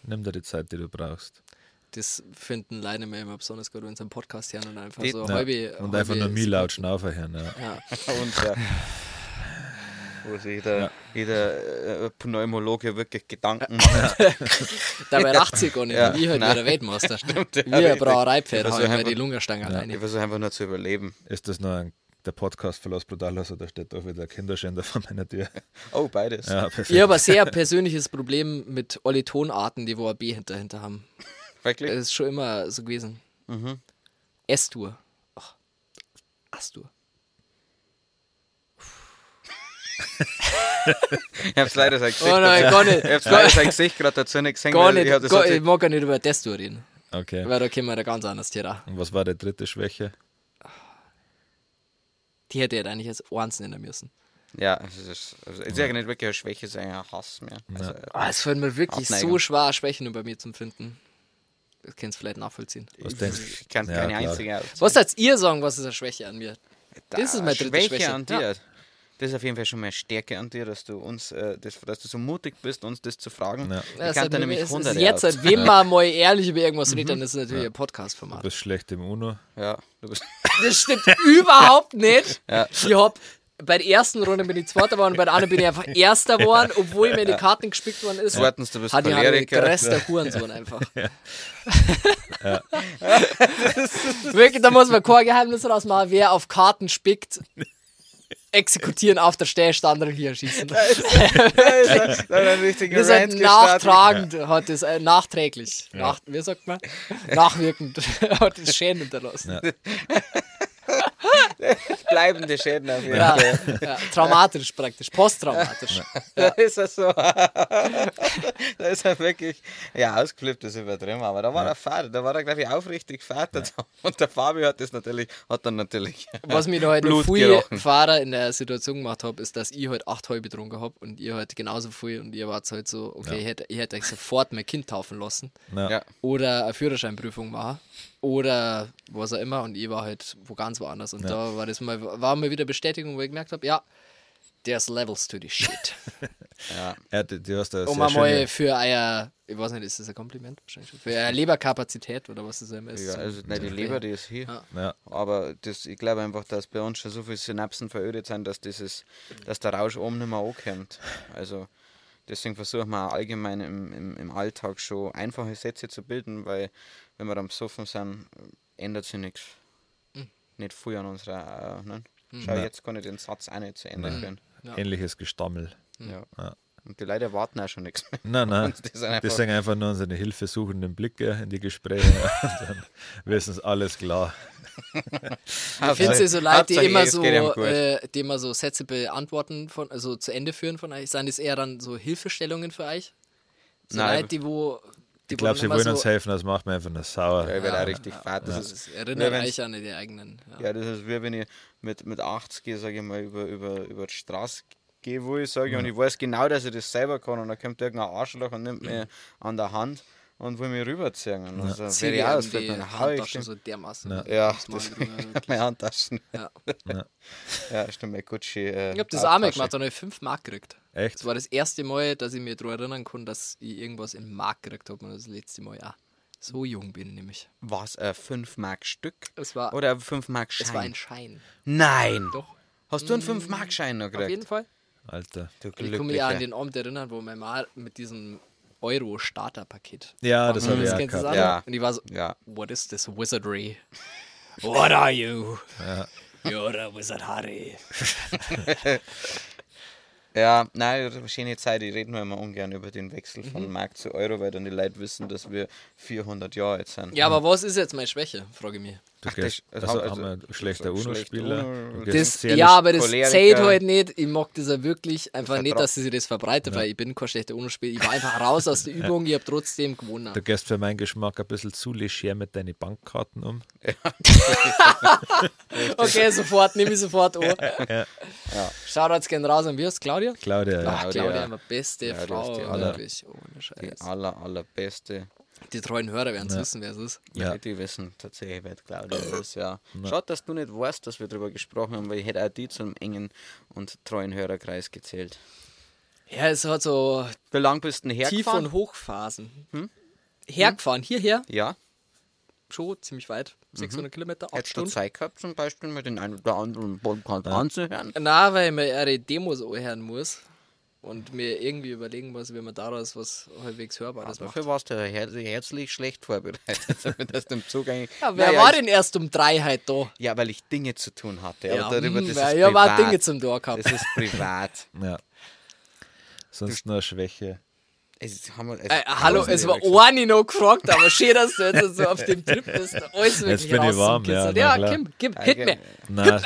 Nimm dir die Zeit, die du brauchst. Das finden leider mir immer besonders gut, wenn sie einen Podcast hören und einfach Die- so Ja. halbe, Und einfach nur mir laut schnaufen hören. Ja. Ja. Und ja. Wo sich jeder, jeder äh, Pneumologe wirklich Gedanken macht. Dabei lacht sie gar nicht. Ja, wie halt nein. wieder Weltmeister. Stimmt, ja, Wie ein. Brauereipferd Also haben wir einfach- die Lungenstange alleine. Ich versuche einfach nur zu überleben. Ist das nur ein, der Podcast für Los Brutalos oder steht doch wieder ein Kinderschänder vor meiner Tür? Oh, beides. Ja, perfekt. Ich habe ein sehr persönliches Problem mit alle Tonarten, die wo ein B hinter, hinter haben. Wirklich? Das ist schon immer so gewesen. Mhm. S-Dur. Ach. Astur. Ich hab's leider sein Gesicht Oh nein, dazu- gar nicht. Ich hab's leider sein Gesicht gerade dazu nicht gesehen. Gar nicht. Ich, das gar, ich mag gar nicht über Destur reden. Okay. Weil da können wir da ganz anders Thema. Und was war die dritte Schwäche? Die hätte ich eigentlich als eins nennen müssen. ja, es ist, also, ist ja nicht wirklich eine Schwäche, es ist eigentlich ein Hass mehr. Also. Ah, es fällt mir wirklich Abneigung. so schwer, Schwächen über mir zu finden. Das kannst du vielleicht nachvollziehen. Was denkst ich kann Ja, keine klar. einzige aus. Was sollst ihr sagen, was ist eine Schwäche an mir? Das ist meine dritte Schwäche, Schwäche. an dir. Ja. Das ist auf jeden Fall schon mal Stärke an dir, dass du uns, äh, das, dass du so mutig bist, uns das zu fragen. Ja. Ich Ja, kann seit da nämlich es ist hunderte jetzt, seit wenn man mal ehrlich über irgendwas redet, dann ist es natürlich ein Du Podcast-Format. bist schlecht im UNO. Ja, du bist. Das stimmt überhaupt nicht. Ja. Ich hab bei der ersten Runde bin ich Zweiter geworden, bei der anderen bin ich einfach Erster geworden, obwohl mir die Karten gespickt worden ist. Zweitens, du bist Hat die halt Choleriker. größter Hurensohn einfach. Wirklich, da muss man kein Geheimnis rausmachen, wer auf Karten spickt, exekutieren auf der Stelle, andere hier schießen. Da ist ein- da ist ein richtiger halt gestartet. nachtragend, hat es äh, nachträglich, nach, wie sagt man? Nachwirkend hat es Schäden hinterlassen. Ja. Bleibende Schäden auf jeden Ja, Fall. ja, traumatisch praktisch, posttraumatisch. Da ist er so. da ist er wirklich. Ja, ausgeflippt ist übertrieben, aber da war er Vater, da war er, glaube ich, aufrichtig Vater. Und der Fabio hat das natürlich, hat dann natürlich. Was mich da halt Blut viel gerochen. Fahrer in der Situation gemacht habe, ist, dass ich halt acht halbe getrunken habe und ihr halt genauso viel und ihr wart halt so, okay, ich, hätte, ich hätte euch sofort mein Kind taufen lassen Ja. Ja. oder eine Führerscheinprüfung machen oder was auch immer und ich war halt wo ganz woanders und Ja. da war das mal, war mal wieder Bestätigung, wo ich gemerkt habe, ja, there's levels to the shit. Ja. Ja, du, du hast da um schöne, für euer, ich weiß nicht, ist das ein Kompliment? Wahrscheinlich schon. Für eure Leberkapazität oder was das immer ist. ja, also nicht die Leber, die ist hier. Ja. ja, Aber das, ich glaube einfach, dass bei uns schon so viele Synapsen verödet sind, dass, dieses, dass der Rausch oben nicht mehr ankommt. Also deswegen versuchen wir auch allgemein im, im, im Alltag schon einfache Sätze zu bilden, weil wenn wir am Besoffen sind, ändert sich nichts. Hm. Nicht viel an unserer. Äh, ne? Schau, Nein. jetzt kann ich den Satz auch nicht zu Ende führen. Ja. ähnliches Gestammel. Ja. Ja. Und die Leute erwarten auch schon nichts mehr. Nein, nein. Sind einfach- Das sind einfach nur unsere hilfesuchenden Blicke in die Gespräche. Und dann wissen sie alles klar. Ich finde sie so Leute, die immer es so, äh, die immer so Sätze beantworten, von, also zu Ende führen von euch. Sind das eher dann so Hilfestellungen für euch? So Nein. Leute, die wo. Die Ich glaube, sie wollen immer uns so, helfen, das macht mir einfach nur sauer. Ja, ich werde Ja, auch richtig fett. Das erinnert euch an die eigenen. Ja. Ja, das ist wie wenn ich mit, mit 80, sage ich mal, über, über, über die Straße gehe, wo ich sage, und ich weiß genau, dass ich das selber kann, und dann kommt irgendein Arschloch und nimmt mich an der Hand und will mich rüberziehen. Und also, auch in ausflippen, die dann hau ich Handtaschen so dermaßen. Ja. Ja, Das meine Handtaschen. Ja. Ja, stimmt, mein Gucci. Äh, Ich hab das auch mal gemacht, da habe ich 5 Mark gekriegt. Echt? Das war das erste Mal, dass ich mir daran erinnern kann, dass ich irgendwas in Mark gekriegt habe. Und das letzte Mal auch. So jung bin ich nämlich. Was, ein 5 Mark Stück? Es war, Oder ein 5 Mark es war Schein? ein Schein. Nein! Doch, Hast du einen 5 Mark Schein noch auf jeden gekriegt? Fall. Alter. Du Und ich kann mich auch an Glücklicher. den Abend erinnern, wo mein Mann mit diesem Euro-Starter-Paket. Ja, das habe ich auch kennst du das gehabt. auch Ja. noch? Und ich war so, Ja. what is this wizardry? What are you? You're a wizard Harry. Ja, nein, das ist eine schöne Zeit. Ich rede nur immer ungern über den Wechsel Mhm. von Mark zu Euro, weil dann die Leute wissen, dass wir 400 Jahre alt sind. Ja, aber was ist jetzt meine Schwäche, frage ich mich. Du Ach, gehst, das- also, also- haben wir einen schlechter UNO-Spieler. schlecht ja, aber das Choleriker. zählt halt nicht. Ich mag das ja wirklich einfach nicht, dass sie das verbreitet, weil ich bin kein schlechter UNO-Spieler. Ich war einfach raus aus der Übung, ich habe trotzdem gewonnen. Du gehst für meinen Geschmack ein bisschen zu leger mit deinen Bankkarten um. Okay, sofort, nehme ich sofort an. Ja. Shoutouts gehen raus an wie heißt Claudia? Claudia, ja. Ach, Claudia. Claudia, beste Ja, ist Frau, die aller- wirklich, ohne Die aller, allerbeste. Die treuen Hörer werden es Ja. wissen, wer es ist. Ja, Ja. die wissen tatsächlich, wer Claudia ist, ja. Schade, dass du nicht weißt, dass wir darüber gesprochen haben, weil ich hätte auch die zum engen und treuen Hörerkreis gezählt. Ja, es hat so Wie lang bist du denn Tief- hergefahren? und Hochphasen. Hergefahren, hierher, Ja, schon ziemlich weit. 600 Kilometer, 8 hättest du Stunden. Zeit gehabt, zum Beispiel mit den einen oder anderen Podcast anzuhören? Na, weil ich mir ihre Demos anhören muss und mir irgendwie überlegen muss, wie man daraus was halbwegs Hörbares macht. Dafür warst du her herzlich schlecht vorbereitet, damit dass du im Zug eigentlich... Ja, wer Naja, war ich, denn erst um drei halt da? Ja, weil ich Dinge zu tun hatte. Ja, aber darüber, hm, das ja, ist ja, war privat. Dinge zum Tor gehabt. Das ist privat. Ja. Sonst nur eine Schwäche. Es, haben wir, es, Äh, hallo, es war eine noch gefragt, aber schön, dass du jetzt so auf dem Trip bist. Alles wirklich bin ich warm, ja, Ja, klar. Kim, gib, Ja, hit gell. me.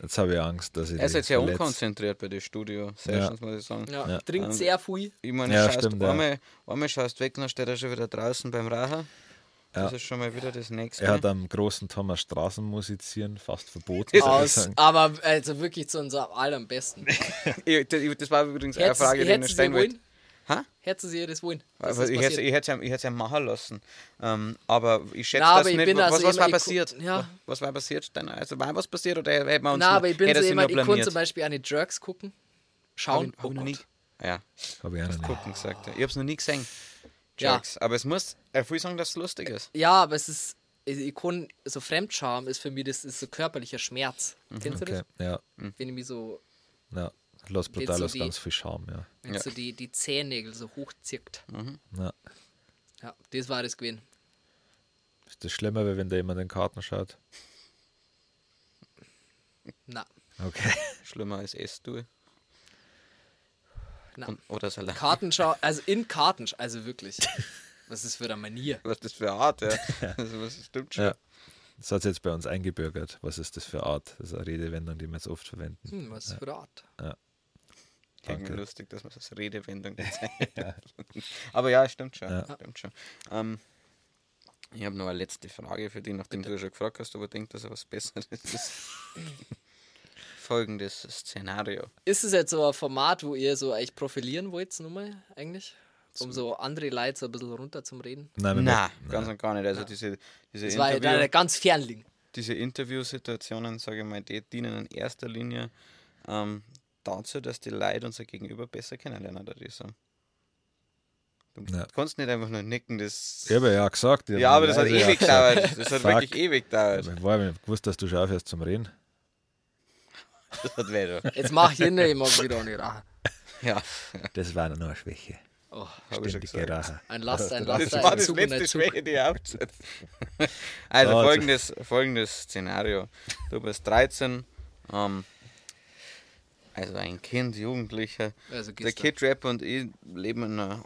Jetzt habe ich Angst, dass ich Er ist jetzt sehr unkonzentriert bei den Studio-Sessions, muss ich sagen. Ja, Ja. trinkt Ähm, sehr viel. Ich meine, Ja, schaust stimmt, ja. einmal, einmal schaust weg, dann steht er schon wieder draußen beim Rauchen. Das Ja. ist schon mal wieder das nächste. Er hat am großen Thomas Straßenmusizieren fast verboten. Aus, aber also wirklich zu unserem allerbesten. Das das war übrigens eine Frage, die ich noch stellen wollte. Hättest du sie das wollen? Also das ich hätte ich hätte es ja, ich hätte ja machen lassen. Ähm, aber ich schätze aber das ich nicht. bin was, also was war immer- ich passiert? ja. Was war passiert? Dann, also war was passiert oder hätte man uns Na, nur- aber ich bin hätte so jemand, ich konnte zum Beispiel eine Jerks gucken. Hab Schauen. ich, hab oh ich noch nie. Ja, Habe ich auch noch nicht. gucken gesagt. ja. Ich habe es noch nie gesehen. Ja. Jerks. Aber es muss, er will sagen, dass es lustig ist. Ja, aber es ist, ich ich kann, so Fremdscham ist für mich, das ist so körperlicher Schmerz. Kennst du Okay, das? ja, Wenn ich mich so, ja. Los so Brutalos die- ganz viel Charme, ja. wenn Ja. so die, die Zehennägel so hochzirkt. ja. Ja, das war das gewesen. Ist das schlimmer, wie wenn da jemand in den Karten schaut? Na, Okay. Schlimmer als Esstuhl. na. Und- Oder Salat. Kartenschau, also in Kartenschau, also wirklich. Was ist für eine Manier? Was ist das für eine Art, ja? Also, was stimmt schon. Ja. Das hat sich jetzt bei uns eingebürgert. Was ist das für Art? Das ist eine Redewendung, die wir jetzt oft verwenden. Hm, was für eine Art? Irgendwie Danke. lustig, dass man als Redewendung bezeichnet. Aber ja, stimmt schon. Ja. Stimmt schon. Ähm, ich habe noch eine letzte Frage für dich, nachdem du schon gefragt hast, ob er denkt, dass er was Besseres ist. Folgendes Szenario. Ist es jetzt so ein Format, wo ihr so euch profilieren wollt, nochmal eigentlich? Um so andere Leute so ein bisschen runter zum Reden? Nein, möchten- ganz und gar nicht. Also diese, diese, Das war ja Interview, da ganz fernliegen. diese Interviewsituationen, sage ich mal, die dienen in erster Linie ähm, dazu, dass die Leute unser Gegenüber besser kennenlernen, würde ich sagen. Du Ja. kannst nicht einfach nur nicken, das... Ich habe ja gesagt. Ja, aber das hat ewig gedauert. Das hat Fuck. wirklich ewig gedauert. Ich war nicht gewusst, dass du schon aufhörst zum Reden. Das hat weh. Jetzt mach ich hin, ich mag wieder nicht rauchen. Ja, Das war noch eine Schwäche. Oh, habe ich schon Ständige gesagt. Rache. ein Last, ein Das Laster, war das Zug und ein letzte. Schwäche, die ich aufgesetzt Also Also. folgendes, folgendes Szenario. Du bist 13, ähm, also ein Kind, Jugendlicher. Also Der. Kid Rapper und ich leben in einer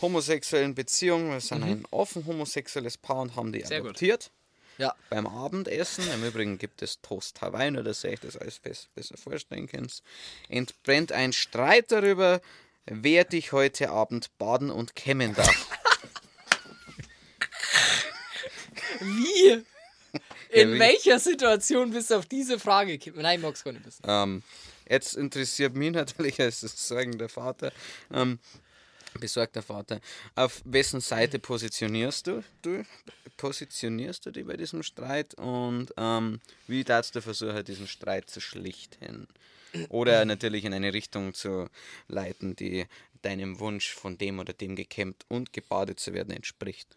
homosexuellen Beziehung. Wir sind ein offen homosexuelles Paar und haben die Mhm. Sehr gut. adoptiert. Ja, Beim Abendessen, im Übrigen gibt es Toast Hawaii, nur dass ihr euch das alles besser vorstellen könnt, entbrennt ein Streit darüber, wer dich heute Abend baden und kämmen darf. Wie? In wie? welcher Situation bist du auf diese Frage gekommen? Nein, ich mag's gar nicht wissen. ähm, jetzt interessiert mich natürlich als sorgender Vater, ähm, besorgter Vater, auf wessen Seite positionierst du, du positionierst du dich bei diesem Streit und ähm, wie darfst du versuchen, diesen Streit zu schlichten? Oder natürlich in eine Richtung zu leiten, die deinem Wunsch von dem oder dem gekämmt und gebadet zu werden entspricht.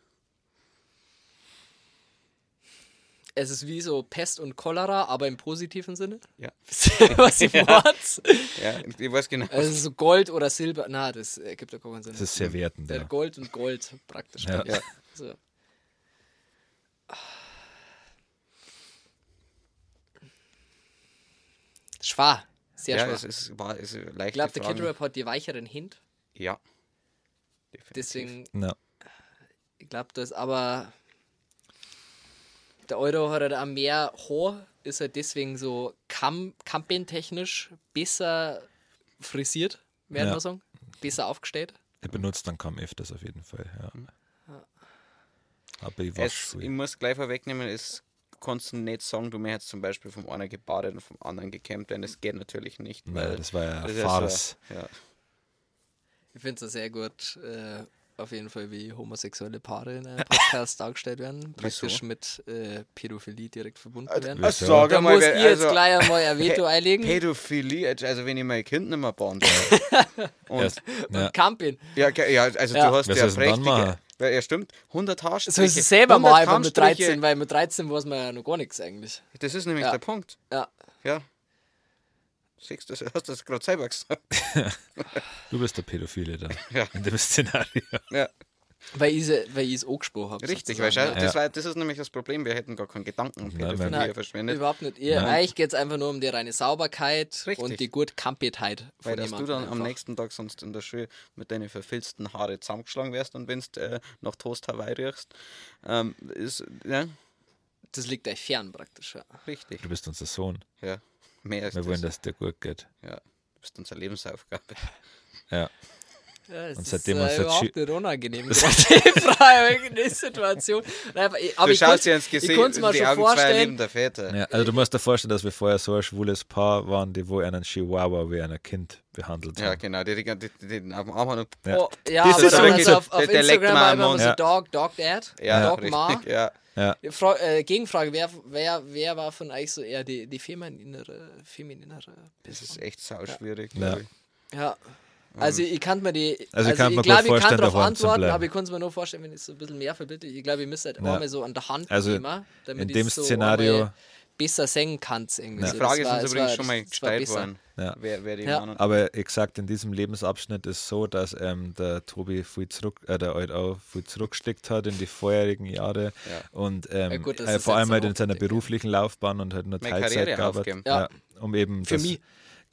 Es ist wie so Pest und Cholera, aber im positiven Sinne. Ja, Was ich meine? ja ich weiß genau. Also so Gold oder Silber. Na, das ergibt ja keinen Sinn. Das ist sehr wertend. Ja, Ja. Gold und Gold praktisch. Ja. Ja. So. Schwer. Sehr ja, schwer. es ist, war, es ist leicht. ich glaube, der Kid Rap hat die weicheren Hint. Ja. Definitiv. Deswegen, Ja. ich glaube, das aber. Der Euro hat halt auch mehr Haar, ist halt deswegen so Kam kampentechnisch besser frisiert, werden Ja. wir sagen. Besser aufgestellt. Er benutzt dann kaum öfters auf jeden Fall. Ja. Aber ich Es, wasche ich muss gleich vorwegnehmen, es kannst du nicht sagen, du mir jetzt zum Beispiel vom einen gebadet und vom anderen gekämmt werden. Das geht natürlich nicht. Nein, weil das war ja das Farce. So, ja. Ich finde es sehr gut. Äh, auf jeden Fall, wie homosexuelle Paare in einem Podcast dargestellt werden. Praktisch Wieso? mit äh, Pädophilie direkt verbunden werden. Wieso? sag Da einmal, muss wer- ich jetzt also, gleich einmal ein Veto einlegen. Pädophilie, also wenn ich mein Kind nicht mehr bauen darf. Und, ja. Camping. ja, ja, also Ja. du hast Was ja prächtige. machen? Ja, ja, stimmt. 100 Haarstriche. So ist es selber 100 mal einfach mit Kammstriche. 13, weil mit 13 weiß man ja noch gar nichts eigentlich. Das ist nämlich Ja. der Punkt. Ja. Ja. Siehst du, hast das gerade selber gesagt. Du bist der Pädophile da. Ja. In dem Szenario. Ja, Weil ich es weil ich's angesprochen habe. richtig. sozusagen, Weil, schau, das, war, das ist nämlich das Problem. Wir hätten gar keinen Gedanken um Nein, Pädophilie weil- verschwendet. Überhaupt nicht. Ihr, Nein. eigentlich geht es einfach nur um die reine Sauberkeit Richtig. und die gute Kampetheit von Weil dass du dann am einfach. nächsten Tag sonst in der Schule mit deinen verfilzten Haare zusammengeschlagen wärst und wenn du äh, nach Toast Hawaii riechst, ähm, ist, ja, Das liegt euch fern praktisch. Ja. richtig. Du bist unser Sohn. Ja, mehr als Wir wollen, das. dass es dir gut geht. Ja, du bist unsere Lebensaufgabe. Ja. Ja, es Und ist seitdem äh, uns das überhaupt nicht unangenehm, die Frage in der Situation. Nein, aber ich, aber du ich schaust dir ins ich Gesicht, in mir die schon Augen vorstellen. lebender Väter. Ja, also du musst dir vorstellen, dass wir vorher so ein schwules Paar waren, die wo einen Chihuahua wie ein Kind behandelt Ja, haben. genau, die, die, die, die auf dem Arm haben. Ja. Oh, ja, Das aber ist dann wirklich also so, auf, auf der- der Instagram mal war immer so Ja. Dog, Dog Dad, Ja, Dog richtig. Ma. Ja. Ja. Fra äh, Gegenfrage, wer, wer, wer war von euch so eher die, die femininere, femininere Das Person? ist echt sau schwierig. Ja. Ja. Also ich kann mir die, Also ich kann mir gut glaube, ich kann vorstellen, darauf antworten, aber ich kann es mir nur vorstellen, wenn ich es so ein bisschen mehr verbitte. Ich glaube, ich müsste halt Ja. einmal so an der Hand Also nehmen, damit in ich dem so Szenario- besser singen kann. Irgendwie. Ja. so. Die Frage Das war- ist uns übrigens war- schon mal gestellt worden, Ja. wer, wer die Ja. Aber exakt in diesem Lebensabschnitt ist so, dass ähm, der Tobi viel zurück, äh, der Alt auch viel zurückgesteckt hat in die vorherigen Jahre Ja. und ähm, Ja gut, äh, vor allem halt in seiner beruflichen Laufbahn und halt nur Teilzeit Karriere gearbeitet. um eben Für das, mich.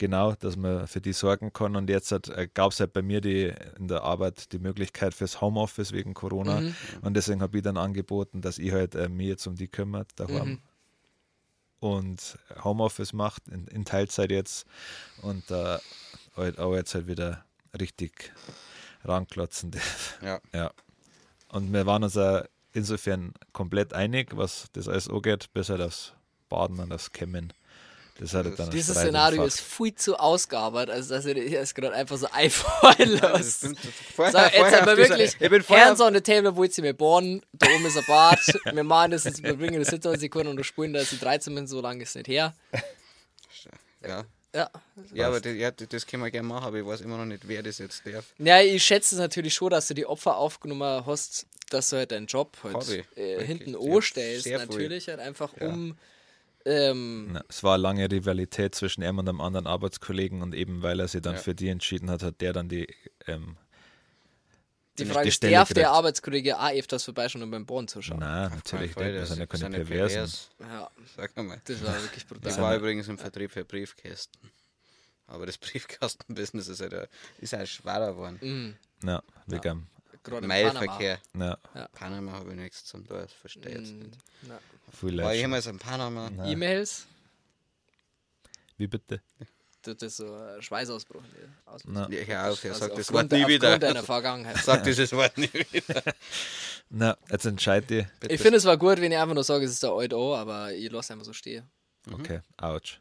Genau, dass man für die sorgen kann. Und jetzt äh, gab es halt bei mir die, in der Arbeit die Möglichkeit fürs Homeoffice wegen Corona. Mhm. Und deswegen habe ich dann angeboten, dass ich halt äh, mich jetzt um die kümmert daheim. Mhm. Und Homeoffice macht in, in Teilzeit jetzt. Und äh, halt auch jetzt halt wieder richtig ranklotzen darf. Ja. Ja. Und wir waren uns auch insofern komplett einig, was das alles angeht, bis halt aufs Baden und aufs Kämmen. Das hat dann Dieses Szenario ist viel zu ausgearbeitet, als dass ich das gerade einfach so einfallen lasse. Vorher, So, jetzt vorher dieser- wirklich Ich bin vorher Hands on the table, wo sie mir bohren, da oben ist ein Bad, wir machen das jetzt, wir bringen das hinter uns Sekunden und du spielen da, sie 13 Minuten, so lange ist es nicht her. Ja, Ja. ja aber das, ja, das können wir gerne machen, aber ich weiß immer noch nicht, wer das jetzt darf. Ja, ich schätze es natürlich schon, dass du die Opfer aufgenommen hast, dass du halt deinen Job halt ich. äh, hinten sehr viel. natürlich halt einfach Ja. um ähm, Na, es war eine lange Rivalität zwischen ihm und einem anderen Arbeitskollegen und eben weil er sich dann Ja. für die entschieden hat, hat der dann die ähm, die Frage die ist, darf der gekriegt. Arbeitskollege auch öfters vorbeischauen und beim Bohren zuschauen? Nein, natürlich nicht. Wir das sind ja keine ja Perversen. pervers. Ja, Sag einmal. das war wirklich Ich brutal. war übrigens im Vertrieb für Briefkästen. Aber das Briefkastenbusiness ist halt, ein- ist halt schwerer geworden. Mhm. Ja, wegen, Gerade Mailverkehr. ja, Panama habe ich nichts zum tun, das verstehe ich jetzt Panama. nicht. Ja. viel War ich Leute. jemals in Panama? Nein. E-Mails, Wie bitte? tut das so ein Schweißausbruch. Na, Ja, hör auf, er Also sagt das Wort nie der- wieder. Deiner Vergangenheit. Sag dieses Wort nie wieder. na jetzt entscheid. Bitte. Ich finde es war gut, wenn ich einfach nur sage, es ist der Alt O, aber ich lasse einfach so stehen. Okay, ouch.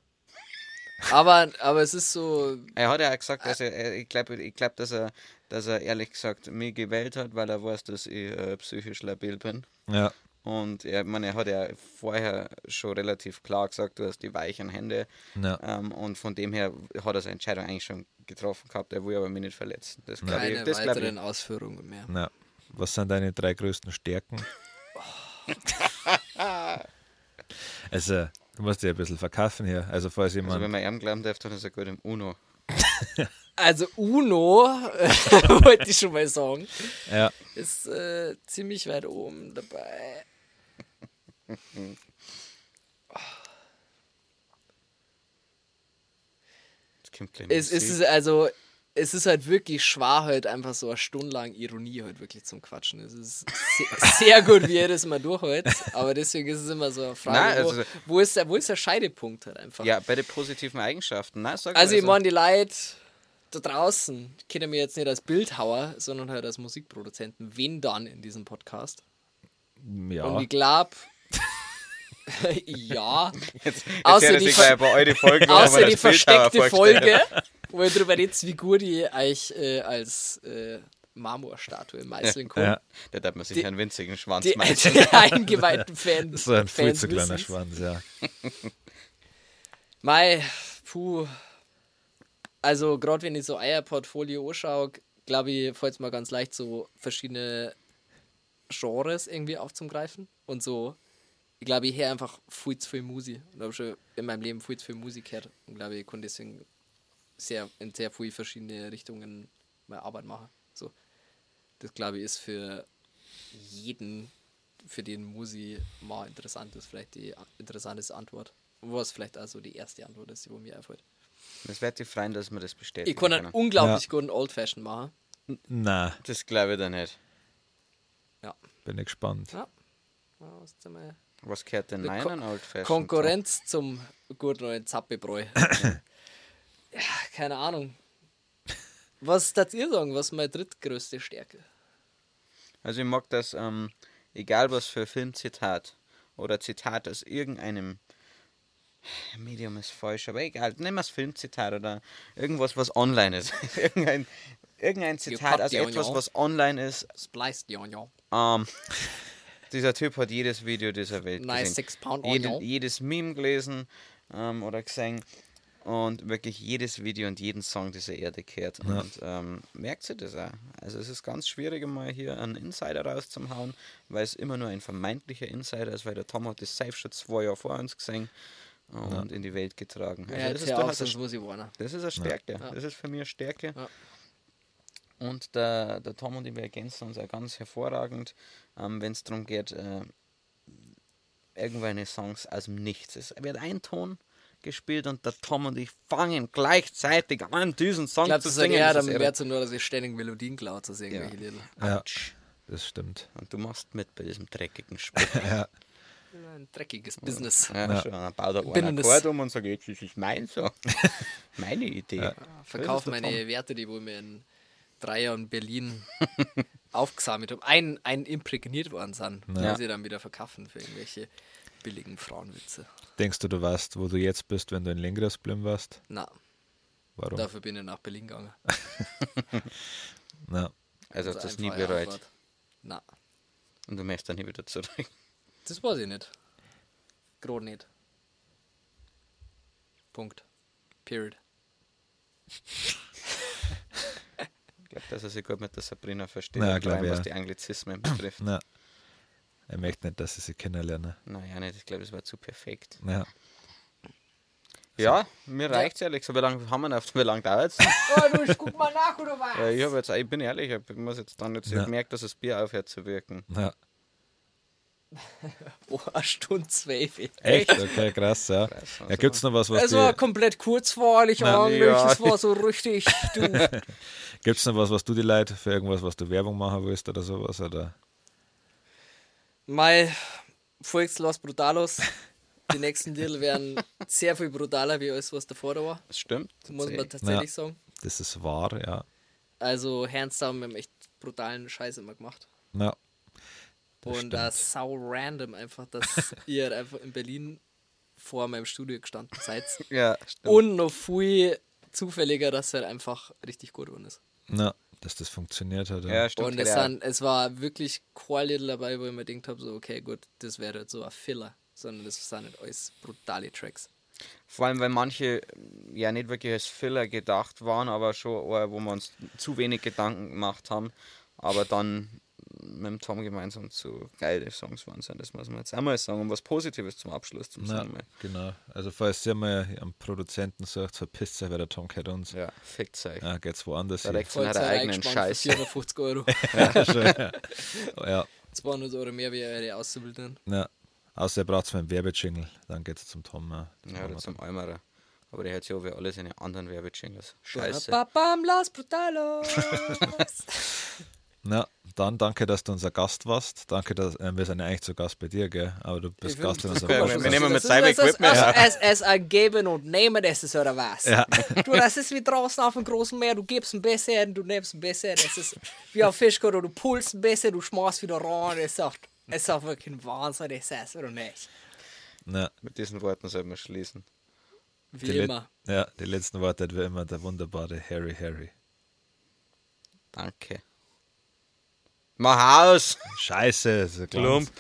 Aber, aber es ist so, Er hat ja auch gesagt, dass er, er ich glaube, ich glaub, dass, er, dass er ehrlich gesagt mich gewählt hat, weil er weiß, dass ich äh, psychisch labil bin. Ja, Und er, meine, er hat ja vorher schon relativ klar gesagt, du hast die weichen Hände. ja. Ähm, und von dem her hat er seine Entscheidung eigentlich schon getroffen gehabt. Er will aber mich nicht verletzen. Das glaube ich. keine Das weiteren ich. Ausführungen mehr. Na, was sind deine drei größten Stärken? also, du musst dich ein bisschen verkaufen hier. Also, falls Also jemand. wenn man ihm glauben darf, dann ist er gut im Uno. Also Uno, wollte ich schon mal sagen, ja, ist äh, ziemlich weit oben dabei. Das kommt gleich Es, ist also, es ist halt wirklich schwer, halt einfach so eine Stunde lang Ironie halt wirklich zum Quatschen. Es ist sehr, sehr gut, wie ihr das mal durchhält, aber deswegen ist es immer so eine Frage, Nein, wo, also- wo, ist der, wo ist der Scheidepunkt halt einfach? ja, bei den positiven Eigenschaften. Nein, Also mal ich meine, die Leute da draußen kennen mich jetzt nicht als Bildhauer, sondern halt als Musikproduzenten. Wen dann in diesem Podcast? ja. Und ich glaube, ja, Jetzt, jetzt Außer er die ver- gleich bei eure Folgen, außer die versteckte Folge, wo ihr drüber redet, wie gut ich euch äh, als äh, Marmorstatue meißeln kann. Ja, Da darf man sich Die- einen winzigen Schwanz Die, meißeln. die eingeweihten Fans. so ein viel Fans zu kleiner wissen's. Schwanz, ja. Mei, puh. Also, gerade wenn ich so euer Portfolio anschaue, glaube ich, fällt es mir ganz leicht, so verschiedene Genres irgendwie aufzugreifen. Und so, ich glaube, ich höre einfach viel zu viel Musik. Und habe schon in meinem Leben viel zu viel Musik gehört. Und glaube, ich kann deswegen sehr, in sehr viele verschiedene Richtungen meine Arbeit machen. So. Das, glaube ich, ist für jeden, für den Musik mal interessant ist, vielleicht die interessanteste Antwort. Was vielleicht also die erste Antwort ist, die mir einfällt. Das wird dich freuen, dass wir das bestätigen Ich kann einen unglaublich Ja. guten Old Fashion machen. Na, Das glaube ich da nicht. Ja. bin ich gespannt. ja. Was ist einmal Was gehört denn an Old Fashion? Konkurrenz zum guten neuen Zappebräu. ja, keine Ahnung. Was darf ihr sagen? Was ist meine drittgrößte Stärke? Also ich mag das, ähm, egal was für Filmzitat oder Zitat aus irgendeinem Medium ist falsch, aber egal, nehmen wir das Filmzitat oder irgendwas, was online ist. irgendein, irgendein Zitat auch etwas, was online ist. Spliced, ja, ja. Ähm, dieser Typ hat jedes Video dieser Welt Nice gesehen. six pound Jede, jedes Meme gelesen ähm, oder gesehen und wirklich jedes Video und jeden Song dieser Erde gehört. Und ähm, merkt sie das auch. Also es ist ganz schwierig, mal hier einen Insider rauszuhauen, weil es immer nur ein vermeintlicher Insider ist, weil der Tom hat das safe schon zwei Jahre vor uns gesehen und in die Welt getragen. Also Ja, das, ist ja auch, muss ich warnen. das ist eine Stärke. Ja. Das ist für mich eine Stärke. Ja. Und der, der Tom und ich, wir ergänzen uns auch ganz hervorragend, ähm, wenn es darum geht, äh, irgendwelche Songs aus dem Nichts. Es wird ein Ton gespielt und der Tom und ich fangen gleichzeitig an, diesen Song Ich glaube, zu das ist singen. ist dann wäre es nur, dass ich ständig Melodien klaut, aus irgendwelche Ja. Lieder. Ja, das stimmt. und du machst mit bei diesem dreckigen Spiel. Ein dreckiges Business. ja, Ja. Schon, dann baut er Bin einen das- Akkord um und sagt, jetzt ist es mein Song. Meine Idee. Ja. Verkauf der meine Tom. Werte, die wo mir in drei Jahren Berlin aufgesammelt habe, ein, ein imprägniert worden sind, Ja. die sie dann wieder verkaufen für irgendwelche billigen Frauenwitze. Denkst du, du weißt, wo du jetzt bist, wenn du in Lingras bleiben warst? Na, Warum? dafür bin ich nach Berlin gegangen. Na, Also Das hast du ist das nie bereut. Na, Und du möchtest dann nie wieder zurück. das weiß ich nicht. Gerade nicht. Punkt. Period. Ich glaube, dass er sich gut mit der Sabrina versteht, Na, vor glaub allem, ich, was ja. die Anglizismen betrifft. na. Er möchte nicht, dass sie sich kennenlernen. Naja, nicht. Ich glaube, das war zu perfekt. Ja. Ja, mir reicht ehrlich gesagt. Wie lange haben wir noch? Wie lange dauert es? Oh, du, guck mal nach, oder was? ja, ich, jetzt, ich bin ehrlich, ich muss jetzt dann jetzt Ja. gemerkt, dass das Bier aufhört zu wirken. ja. Oh, eine Stunde zwölf. Echt? Okay, krass, ja. Krass, Ja, also. gibt's noch was, was Es war komplett kurzweilig eigentlich, ja. es war so richtig. Gibt's noch was, was du die Leute für irgendwas, was du Werbung machen willst oder sowas? Oder? Mai, folgt Los Brutalos. Die nächsten Titel werden sehr viel brutaler wie alles, was davor da war. Das stimmt. Muss man tatsächlich. tatsächlich Ja. sagen. Das ist wahr, ja. Also, hands down, wir haben echt brutalen Scheiß immer gemacht. Ja. Das Und das sau random einfach, dass ihr halt einfach in Berlin vor meinem Studio gestanden seid. Ja, stimmt. Und noch viel zufälliger, dass es halt einfach richtig gut geworden ist. Na, dass das funktioniert hat. ja, stimmt. Und es, ja. sind, es war wirklich kein Little dabei, wo ich mir gedacht habe, so, okay, gut, das wäre jetzt so ein Filler, sondern das sind nicht alles brutale Tracks. Vor allem, weil manche ja nicht wirklich als Filler gedacht waren, aber schon, eher, wo wir uns zu wenig Gedanken gemacht haben, aber dann mit dem Tom gemeinsam zu geile Songs waren sind. Das muss man jetzt einmal sagen. Und was Positives zum Abschluss zum Na, sagen. mal. genau. Also falls ihr mal am Produzenten sagt, verpisst euch, weil der Tom kennt uns. Ja, fickt euch. Ja, geht's woanders hin. Direkt von Voll ihrer Zeit eigenen Scheiße. 450 Euro. ja, schon, ja. ja, 200 Euro mehr wie eure Auszubildenden. ja. Außer ihr braucht einen Werbejingle, dann geht's zum Tom. Ja, Ja, oder zum Almerer. Aber der hat ja auch wie alle seine anderen Werbejingles. Scheiße. Babam, Los Brutalos. Na, dann danke, dass du unser Gast warst. Danke, dass äh, wir sind ja eigentlich zu Gast bei dir, gell? Aber du bist Ich Gast in unserem Podcast. wir nehmen mit ist- seinem ist- Equipment. Es, es ein Geben und Nehmen, das ist oder was? Ja. Du, das ist wie draußen auf dem großen Meer, du gibst ein bisschen, du nimmst ein bisschen, das ist wie auf Fischgott, du pulst ein bisschen, du schmeißt wieder rein, es ist auch, es ist auch wirklich ein Wahnsinn, das ist, oder nicht? Na, Mit diesen Worten sollten wir schließen. Wie die, immer. ja, die letzten Worte hat wie immer der wunderbare Harry Harry. Danke. Mach aus! Scheiße, ein Klump.